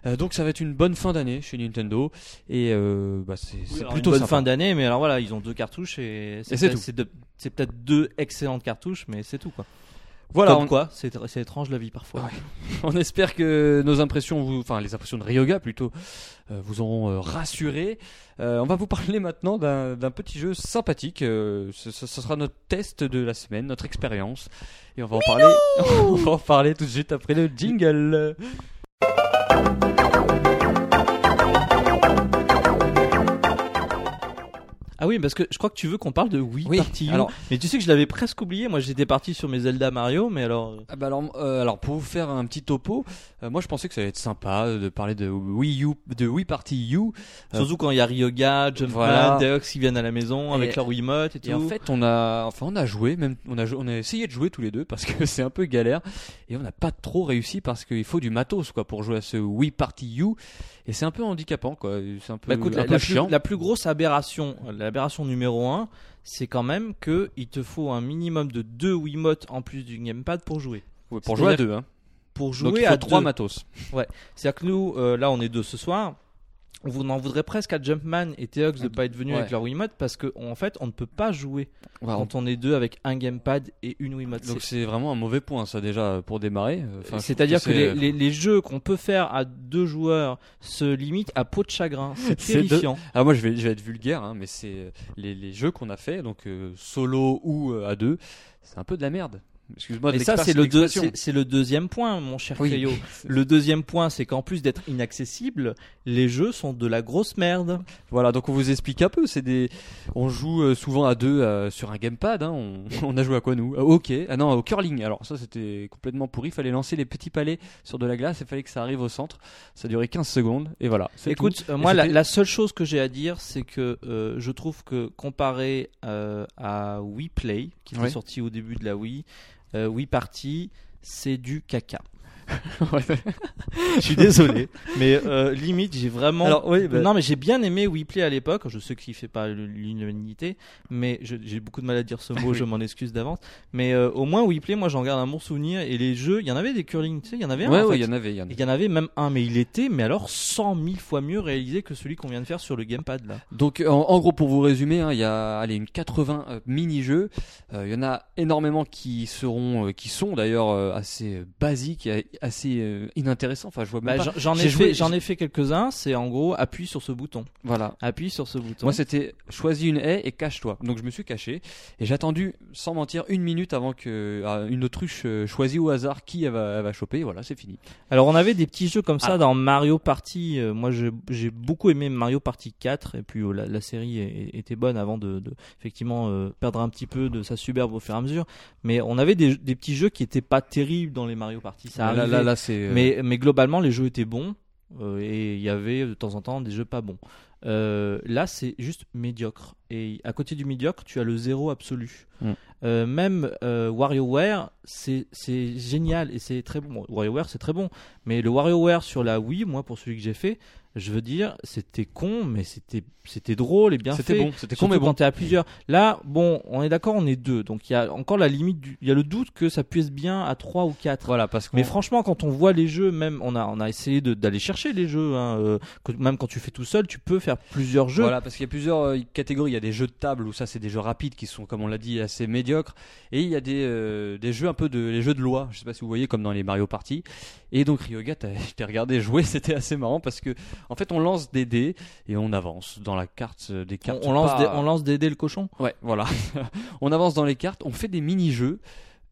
Euh, donc ça va être une bonne fin d'année chez Nintendo et euh, bah, c'est plutôt une bonne sympa. fin d'année, mais alors voilà, ils ont deux cartouches et c'est peut-être deux excellentes cartouches, mais c'est tout, quoi. Voilà, Comme on, quoi, c'est étrange la vie parfois. Ouais. on espère que nos impressions, vous, enfin les impressions de Ryoga plutôt, euh, vous auront euh, rassuré. Euh, on va vous parler maintenant d'un petit jeu sympathique. ce sera notre test de la semaine, notre expérience, et on va en parler. on va en parler tout de suite après le jingle. Ah oui, parce que je crois que tu veux qu'on parle de Wii Oui, Party U. alors- Mais tu sais que je l'avais presque oublié. Moi, j'étais parti sur mes Zelda Mario, mais alors. euh, Ah bah alors, euh, alors pour vous faire un petit topo, euh, moi je pensais que ça allait être sympa euh, de parler de Wii U, de Wii Party U. Euh, Surtout quand il y a Ryoga, Jumpman, voilà. Deox qui viennent à la maison avec Et- leur Wiimote et tout. Et en fait, on a, enfin, on a joué, même, on a, on a essayé de jouer tous les deux parce que c'est un peu galère et on n'a pas trop réussi parce qu'il faut du matos quoi pour jouer à ce Wii Party U et c'est un peu handicapant quoi. C'est un peu, Bah, écoute, un la, peu la chiant. plus, la plus grosse aberration, l'aberration numéro 1, c'est quand même que il te faut un minimum de deux Wiimotes en plus du gamepad pour jouer. Ouais, pour jouer à c'est-à-dire deux, hein. Pour Donc jouer il faut à trois deux. matos. C'est-à-dire que nous, euh, là, on est deux ce soir. On vous- en voudrait presque à Jumpman et Theox de Ah, pas être venus ouais. avec leur Wiimote parce qu'en fait, on ne peut pas jouer on- quand on est deux avec un gamepad et une Wiimote. Donc C'est- vraiment un mauvais point ça déjà pour démarrer. Enfin, C'est-à-dire que, les, c'est- les- les jeux qu'on peut faire à deux joueurs se limitent à peau de chagrin. C'est de- terrifiant. Ah moi je vais, je vais être vulgaire, hein, mais c'est euh, les, les jeux qu'on a fait, donc euh, solo ou euh, à deux, c'est un peu de la merde. Excuse-moi. Et ça, c'est le, deux- le deuxième point, mon cher Oui. Le deuxième point, c'est qu'en plus d'être inaccessibles, les jeux sont de la grosse merde. Voilà, donc on vous explique un peu. C'est des, on joue euh, souvent à deux euh, sur un gamepad. Hein. On, on a joué à quoi nous? Au hockey. Ah non, au curling. Alors ça, c'était complètement pourri. Il fallait lancer les petits palets sur de la glace. Il fallait que ça arrive au centre. Ça durait 15 secondes. Et voilà. Écoute, euh, moi, la, seule chose que j'ai à dire, c'est que euh, je trouve que comparé euh, à Wii Play, qui était Ouais. sorti au début de la Wii, euh, Wii Party, c'est du caca. Ouais. Je suis désolé, mais euh, limite, j'ai vraiment. Alors oui, bah, Non, mais j'ai bien aimé WePlay à l'époque. Je sais qu'il fait pas l'unanimité, mais j'ai beaucoup de mal à dire ce mot. Oui. Je m'en excuse d'avance. Mais euh, au moins WePlay, moi, j'en garde un bon souvenir. Et les jeux, il y en avait des curling. Tu sais, il y en avait un. ouais, ouais, il y en avait, il y en avait. Il y en avait même un, mais il était, mais alors 100 000 fois mieux réalisé que celui qu'on vient de faire sur le gamepad là. Donc en, en gros pour vous résumer, hein, il y a allez, une 80 euh, mini-jeux. Euh, Il y en a énormément qui seront, euh, qui sont d'ailleurs euh, assez euh, basiques, assez euh, inintéressants. Enfin, je vois même Bah, pas. j'en- ai, fait, j'en ai fait quelques-uns. C'est en gros, appuie sur ce bouton. Voilà. Appuie sur ce bouton. Moi, c'était choisis une haie et cache-toi. Donc, je me suis caché et j'ai attendu, sans mentir, une minute avant que euh, une autruche euh, choisie au hasard qui elle va, elle va choper. Voilà, c'est fini. Alors on avait des petits jeux comme ça Ah. dans Mario Party. Euh, moi j'ai beaucoup aimé Mario Party 4 et puis euh, la, la série était bonne avant de, de effectivement perdre un petit peu de sa superbe au fur et à mesure. Mais on avait des, des petits jeux qui étaient pas terribles dans les Mario Party. Ça avait- là, là, c'est. euh, Mais, mais globalement, les jeux étaient bons euh, et il y avait de temps en temps des jeux pas bons. Euh, là, c'est juste médiocre. Et à côté du médiocre, tu as le zéro absolu. Mm. Euh, même euh, WarioWare, c'est génial et c'est très bon. WarioWare, c'est très bon. Mais le WarioWare sur la Wii, moi, pour celui que j'ai fait, je veux dire, c'était con, mais c'était c'était drôle et bien fait. C'était bon, c'était con, mais bon. quand à plusieurs. Là, bon, on est d'accord, on est deux. Donc il y a encore la limite, du... il y a le doute que ça puisse bien à trois ou quatre. Voilà, parce que. Mais franchement, quand on voit les jeux, même on a, on a essayé d'aller chercher les jeux. hein, euh, que- même quand tu fais tout seul, tu peux faire plusieurs jeux. Voilà, parce qu'il y a plusieurs euh, catégories. Il y a des jeux de table où ça, c'est des jeux rapides qui sont, comme on l'a dit, assez médiocres. Et il y a des, euh, des jeux un peu de. les jeux de loi. Je sais pas si vous voyez, comme dans les Mario Party. Et donc, Ryoga, je t'ai regardé jouer, c'était assez marrant parce que, en fait, on lance des dés et on avance dans la carte euh, des cartes. on lance pas- des, on lance des dés le cochon? Ouais, voilà. on avance dans les cartes, on fait des mini-jeux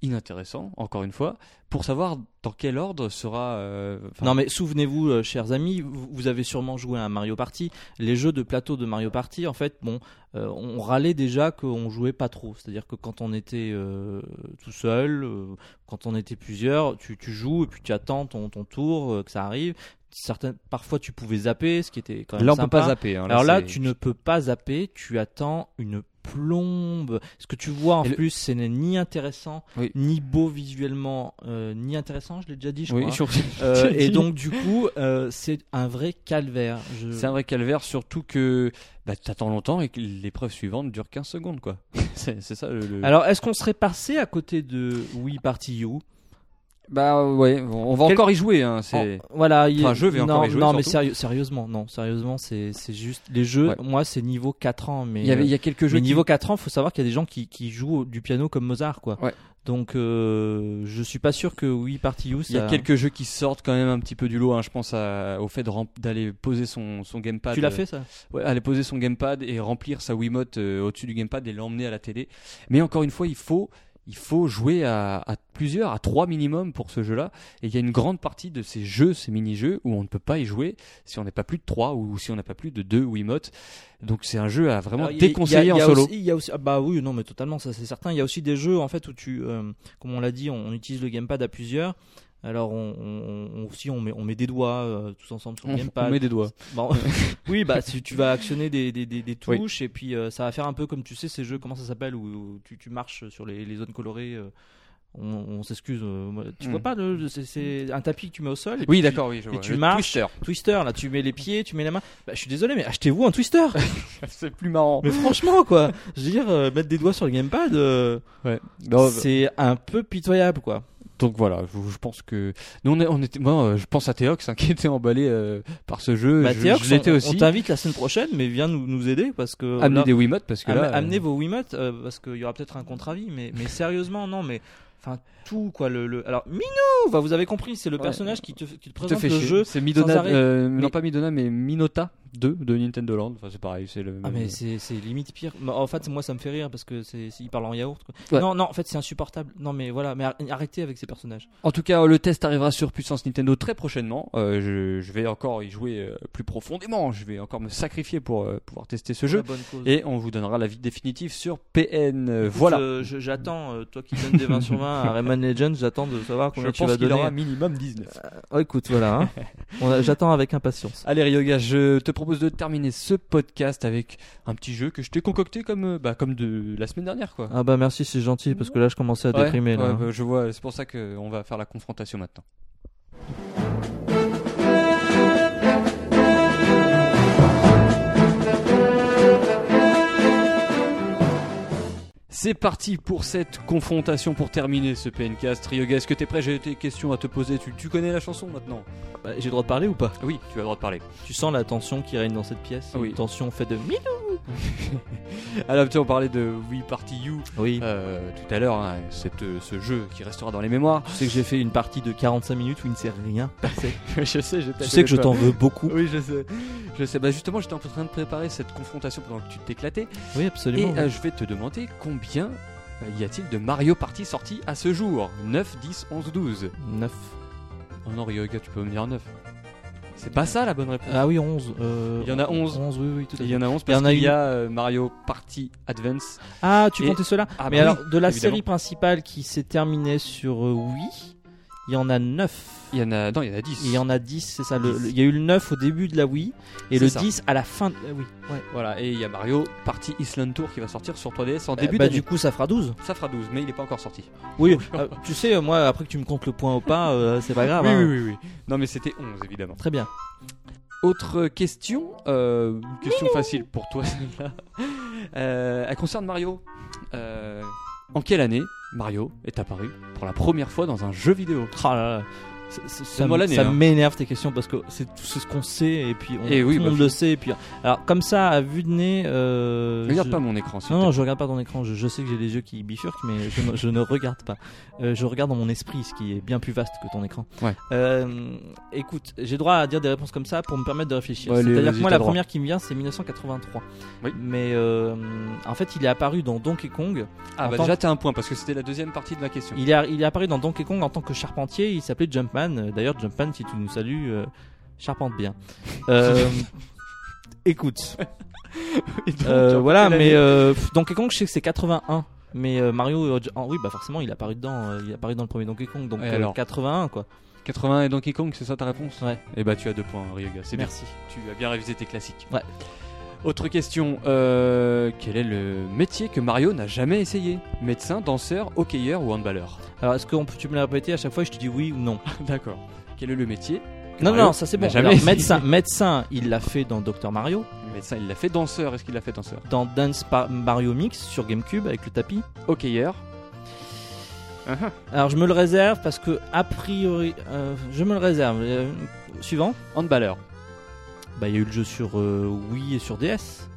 inintéressants, encore une fois, pour savoir dans quel ordre sera. euh, Non mais souvenez-vous, euh, chers amis, vous, vous avez sûrement joué à un Mario Party. Les jeux de plateau de Mario Party, en fait, bon, euh, on râlait déjà qu'on jouait pas trop. C'est-à-dire que quand on était euh, tout seul, euh, quand on était plusieurs, tu, tu joues et puis tu attends ton, ton tour, euh, que ça arrive. Certaines, parfois tu pouvais zapper, ce qui était quand même Là, on peut pas zapper. hein, Alors là, tu ne peux pas zapper, tu attends une plombe. Ce que tu vois en le- plus, ce n'est ni intéressant, Oui. ni beau visuellement, euh, ni intéressant, je l'ai déjà dit, je Oui, crois. Euh, et donc du coup, euh, c'est un vrai calvaire. Je- C'est un vrai calvaire, surtout que bah, t'attends longtemps et que l'épreuve suivante dure 15 secondes, quoi. c'est c'est ça le. le- Alors, est-ce qu'on serait passé à côté de Wii Party U Bah ouais, on va Quel- encore y jouer. Hein, c'est... En- Voilà, il- Enfin, je vais non, encore y jouer, Non, mais sérieux- sérieusement, non, sérieusement, c'est c'est juste les jeux. Ouais. Moi, c'est niveau 4 ans, mais Il y, avait, il y a quelques jeux mais qui- niveau 4 ans, faut savoir qu'il y a des gens qui, qui jouent du piano comme Mozart, quoi. Ouais. Donc, euh, je suis pas sûr que Wii Party U, Il y a ça- quelques jeux qui sortent quand même un petit peu du lot. hein. Je pense à- au fait d'aller poser son, son gamepad. Tu l'as euh, fait ça? Ouais, aller poser son gamepad et remplir sa Wiimote euh, au-dessus du gamepad et l'emmener à la télé. Mais encore une fois, il faut, il faut jouer à, à plusieurs, à trois minimum pour ce jeu-là. Et il y a une grande partie de ces jeux, ces mini-jeux, où on ne peut pas y jouer si on n'est pas plus de trois ou si on n'a pas plus de deux Wiimote. Donc c'est un jeu à vraiment Alors, déconseiller il y a- il y a en solo. aussi- il y a aussi- ah bah oui, non, mais totalement, ça c'est certain. Il y a aussi des jeux en fait où tu, euh, comme on l'a dit, on, on utilise le gamepad à plusieurs. Alors on, on- on- aussi on met, on met des doigts euh, tous ensemble sur le gamepad. on met des doigts. Bon, oui, bah si tu vas actionner des, des, des, des Oui. touches et puis euh, ça va faire un peu comme tu sais ces jeux, comment ça s'appelle, où, où tu, tu marches sur les, les zones colorées. euh, on on s'excuse, tu Mm. vois pas, c'est- un tapis que tu mets au sol. Et Oui, tu- d'accord, oui, je et vois. tu Le marches. Twister. Twister, là, tu mets les pieds, tu mets les mains. Bah, je suis désolé, mais achetez-vous un twister. c'est plus marrant. Mais franchement, quoi. Je veux dire, mettre des doigts sur le gamepad, Ouais. C'est un peu pitoyable, quoi. Donc voilà, je, je pense que nous on, est- on était, moi euh, je pense à Théox hein, qui était emballé euh, par ce jeu. Bah, je Théox, je l'étais on, aussi. on t'invite la semaine prochaine, mais viens nous, nous aider parce que. Amener là, des Wiimotes parce que am- là, euh, amenez vos Wiimotes parce qu'il y aura peut-être un contre-avis, mais, mais sérieusement, non, mais. Enfin, tout, quoi. Le, le... Alors, Minou bah, Vous avez compris, c'est le Ouais. personnage qui te, qui te te présente fait le chier. jeu. C'est Midona, arrêt. non pas Midona mais Minota 2 de Nintendo Land. Enfin c'est pareil, c'est le. Ah même- mais c'est limite pire. Mais En fait moi ça me fait rire parce que c'est il parle en yaourt. Quoi. Ouais. Non non en fait c'est insupportable. Non mais voilà mais ar- arrêtez avec ces personnages. En tout cas, le test arrivera sur Puissance Nintendo très prochainement. Euh, je, je vais encore y jouer euh, plus profondément. Je vais encore me sacrifier pour euh, pouvoir tester ce jeu. La. Et on vous donnera l'avis définitif sur PN. Écoute, voilà. euh, je- j'attends toi qui donnes des 20 sur 20 à Rayman Legends, j'attends de savoir je combien tu pense vas donner. aura minimum 19. Oh, écoute voilà. hein. J'attends avec impatience. Allez Ryoga, je te propose de terminer ce podcast avec un petit jeu que je t'ai concocté comme, euh, bah, comme de la semaine dernière quoi. Ah bah merci c'est gentil parce que là je commençais à Ouais, déprimer là. ouais, bah, je vois, c'est pour ça qu'on va faire la confrontation maintenant. C'est parti pour cette confrontation pour terminer ce PNcast. Ryoga, est-ce que t'es prêt? J'ai des questions à te poser. Tu, tu connais la chanson maintenant? Bah, J'ai le droit de parler ou pas? Oui, tu as le droit de parler. Tu sens la tension qui règne dans cette pièce? Oui. Une tension faite de mille. Alors, tu on parlait de Wii Party You Oui. euh, tout à l'heure. hein, cette- ce jeu qui restera dans les mémoires. Tu sais que j'ai fait une partie de 45 minutes où il ne s'est rien passé. je sais, je tu sais que je t'en veux beaucoup. Oui, je sais. Je sais. Bah justement, j'étais en train de préparer cette confrontation pendant que tu t'éclatais. Oui Et absolument. euh, je vais te demander combien euh, y a-t-il de Mario Party sortis à ce jour? 9, 10, 11, 12 9. Oh non, Ryoga, tu peux me dire 9. C'est pas ça la bonne réponse. Ah oui 11. euh, Il y en a 11. 11 oui oui tout à Il fait. y en a 11 Il y en parce qu'il y une- a euh, Mario Party Advance. Ah, tu Et- comptais cela Ah Mais bah alors, de la évidemment. série principale qui s'est terminée sur euh, Wii, Il y en a 9. Il y en a, non, il y en a 10. Il y en a 10, c'est ça. le- le- Il y a eu le 9 au début de la Wii et le ça. 10 à la fin de la Wii. Ouais. Voilà, et il y a Mario Party Island Tour qui va sortir sur 3DS en Euh, début bah, du coup, ça fera 12. Ça fera 12, mais il n'est pas encore sorti. Oui, euh, tu sais, euh, moi, après que tu me comptes le point au pas, euh, c'est pas grave. oui, hein. oui, oui, oui. Non, mais c'était 11, évidemment. Très bien. Autre question, euh, une question facile pour toi, celle-là. Elle concerne Mario. En quelle année Mario est apparu pour la première fois dans un jeu vidéo Oh. C'est- c'est- Ça, hein. m'énerve tes questions parce que c'est tout c'est ce qu'on sait et puis on, Et oui, tout le bah, monde le sait. Et puis, alors, comme ça, à vue de nez. euh, Regarde je- pas mon écran, Non, non, je regarde pas ton écran. Je, je sais que j'ai les yeux qui bifurquent, mais je, ne- je ne regarde pas. Euh, je regarde dans mon esprit, ce qui est bien plus vaste que ton écran. Ouais. Euh, écoute, j'ai droit à dire des réponses comme ça pour me permettre de réfléchir. Ouais, allez, C'est-à-dire vas-y, que moi, la droit. première qui me vient, c'est 1983. Oui. Mais euh, en fait, il est apparu dans Donkey Kong. Ah, bah déjà, t'as un point parce que c'était la deuxième partie de ma question. Il est, il est apparu dans Donkey Kong en tant que charpentier. Il s'appelait Jumpman. Euh, D'ailleurs, Jumpman, si tu nous salues, euh, charpente bien. Euh, écoute. Euh, voilà, mais euh, Donkey Kong, je sais que c'est 81. Mais euh, Mario, oh, oui, bah forcément, il apparu dedans. il apparu dans le premier Donkey Kong, donc Et euh, alors 81 quoi. 80 et Donkey Kong, c'est ça ta réponse? Ouais. Et bah, tu as deux points, Ryoga. C'est bien. Merci. Tu as bien révisé tes classiques. Ouais. Autre question, euh, quel est le métier que Mario n'a jamais essayé? Médecin, danseur, hockeyeur ou handballeur? Alors, est-ce que tu me l'as répété à chaque fois et je te dis oui ou non? D'accord. Quel est le métier que Non, Mario non, ça c'est n'a bon. jamais Alors, essayé? médecin, médecin, il l'a fait dans Dr Mario, Médecin, il l'a fait danseur. Est-ce qu'il l'a fait danseur? Dans Dance Mario Mix sur GameCube avec le tapis. Hockeyeur. Uh-huh. Alors, je me le réserve parce que a priori, euh, je me le réserve. Euh, suivant. Handballeur. Bah, il y a eu le jeu sur euh, Wii et sur DS.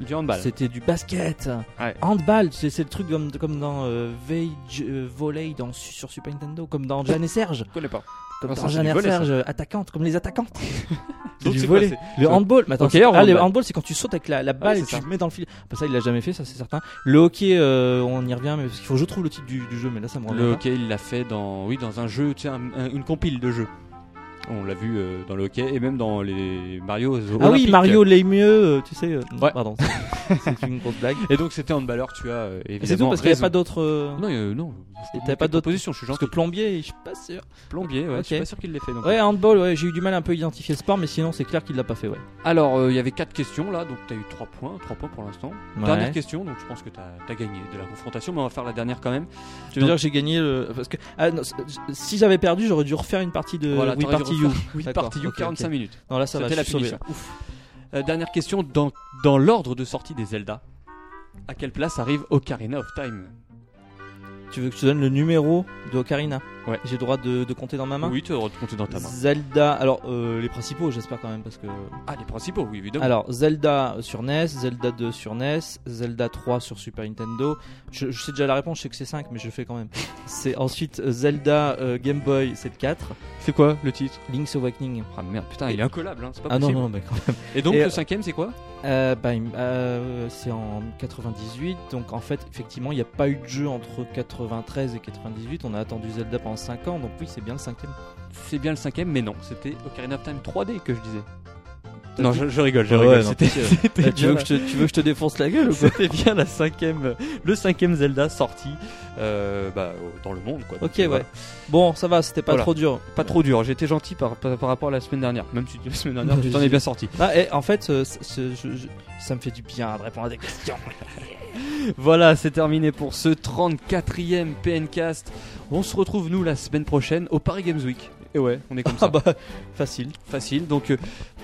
Du handball. C'était du basket. Ouais. Handball, c'est c'est le truc comme, comme dans euh, Vage euh, Volley dans, sur Super Nintendo, comme dans Jeanne et Serge. Je connais pas. Comme Ah, dans ça, Jeanne et volley, Serge, euh, attaquante, comme les attaquantes. C'est Donc, du c'est quoi, volley. c'est- Le handball, mais attends, ou ah, le handball c'est quand tu sautes avec la, la balle Ouais, et tu ça. mets dans le filet. Bah, ça, il l'a jamais fait, ça c'est certain. Le hockey, euh, on y revient, mais parce qu'il faut que je trouve le titre du, du jeu, mais là ça me revient Le pas. hockey, il l'a fait dans, oui, dans un jeu, tu sais, un- un- une compile de jeux. On l'a vu euh, dans le hockey et même dans les Mario. Ah oui, Mario les mieux, euh, tu sais. euh, Ouais. Pardon, c'est une grosse blague. Et donc c'était handballeur, tu as évidemment. C'est tout parce qu'il n'y a raison. pas d'autres. Non, euh, non. T'avais pas d'autres- propositions, je suis Parce gentil. que plombier, je suis pas sûr. Plombier, ouais, je suis pas sûr qu'il l'ait fait. non. Ouais, handball, ouais, j'ai eu du mal un peu à identifier le sport, mais sinon c'est clair qu'il l'a pas fait, ouais. Alors, euh, il y avait quatre questions là, donc tu as eu 3 points, 3 points pour l'instant. Ouais. Dernière question, donc je pense que tu as, gagné de la confrontation, mais on va faire la dernière quand même. Tu veux dire que j'ai gagné le. Parce que. Ah, non, si j'avais perdu, j'aurais dû refaire une partie de voilà, t'aurais dû Party You. Party ok, 45 ok. minutes. Non, là ça va, la punition. Ouf. Euh, dernière question, dans, dans l'ordre de sortie des Zelda, à quelle place arrive Ocarina of Time? Tu veux que je te donne le numéro de Ocarina? Ouais. J'ai le droit de, de compter dans ma main? Oui, tu as le droit de compter dans ta main. Zelda, alors euh, les principaux, j'espère quand même, parce que. Ah, les principaux, oui, évidemment. Alors, Zelda sur NES, Zelda 2 sur NES, Zelda 3 sur Super Nintendo. Je, je sais déjà la réponse, je sais que c'est 5, mais je le fais quand même. C'est ensuite Zelda euh, Game Boy, c'est le 4. C'est quoi le titre Link's Awakening. Ah merde, putain, il est incollable, hein, c'est pas Ah non, possible. non, mais quand même. Et donc Et, le euh, cinquième, c'est quoi Euh, bah, euh, c'est en 98, donc en fait, effectivement, il n'y a pas eu de jeu entre 93 et 98. On a attendu Zelda pendant 5 ans, donc oui, c'est bien le cinquième. C'est bien le cinquième, mais non, c'était Ocarina of Time 3D que je disais. Non, je, je rigole, je rigole. ouais, non, Euh, tu, veux que je te, tu veux que je te défonce la gueule ou quoi C'était bien la cinquième, le cinquième Zelda sorti euh, bah, dans le monde. Quoi. Donc, Ok, ouais. voilà. Bon, ça va, c'était pas Voilà. trop dur. Pas trop dur, j'étais gentil par, par, par rapport à la semaine dernière. Même si la semaine dernière, tu t'en es bien sorti. Ah, et en fait, euh, c- ce- je- je- ça me fait du bien de répondre à des questions. Voilà, c'est terminé pour ce 34e PNcast. On se retrouve, nous, la semaine prochaine au Paris Games Week. Et ouais, on est comme ça. Ah bah, facile. Facile. Donc, euh,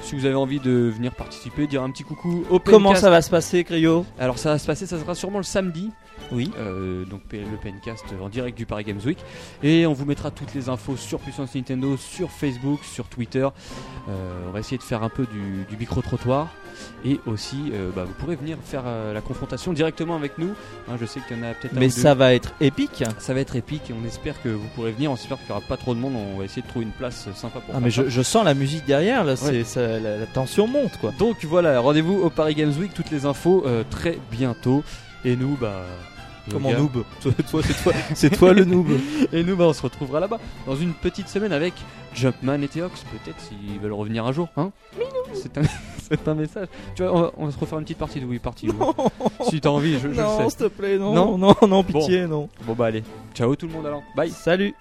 si vous avez envie de venir participer, dire un petit coucou au Comment ça va se passer, Cryo Alors, ça va se passer, ça sera sûrement le samedi. Oui. Euh, donc le PNcast en direct du Paris Games Week et on vous mettra toutes les infos sur Puissance Nintendo, sur Facebook, sur Twitter. Euh, on va essayer de faire un peu du, du micro trottoir et aussi bah, vous pourrez venir faire la confrontation directement avec nous. Hein, je sais qu'il y en a peut-être un Mais deux. ça va être épique. ça va être épique et on espère que vous pourrez venir. On espère qu'il n'y aura pas trop de monde. On va essayer de trouver une place sympa pour. Ah, faire mais je, je sens la musique derrière, là, c'est, Ouais. ça- la, la tension monte, quoi. Donc voilà, rendez-vous au Paris Games Week. Toutes les infos euh, très bientôt. Et nous, bah. Comment noob? Toi, toi, c'est toi, c'est toi le noob. Et nous, bah, on se retrouvera là-bas dans une petite semaine avec Jumpman et Theox. Peut-être s'ils veulent revenir un jour. Hein? C'est, un, c'est un message. Tu vois, on va, on va se refaire une petite partie de Wii Party. Si t'as envie, je, je le non, sais. s'il te plaît, non, Non non, non, pitié, non. Bon, bah allez. Ciao tout le monde alors. Bye. Salut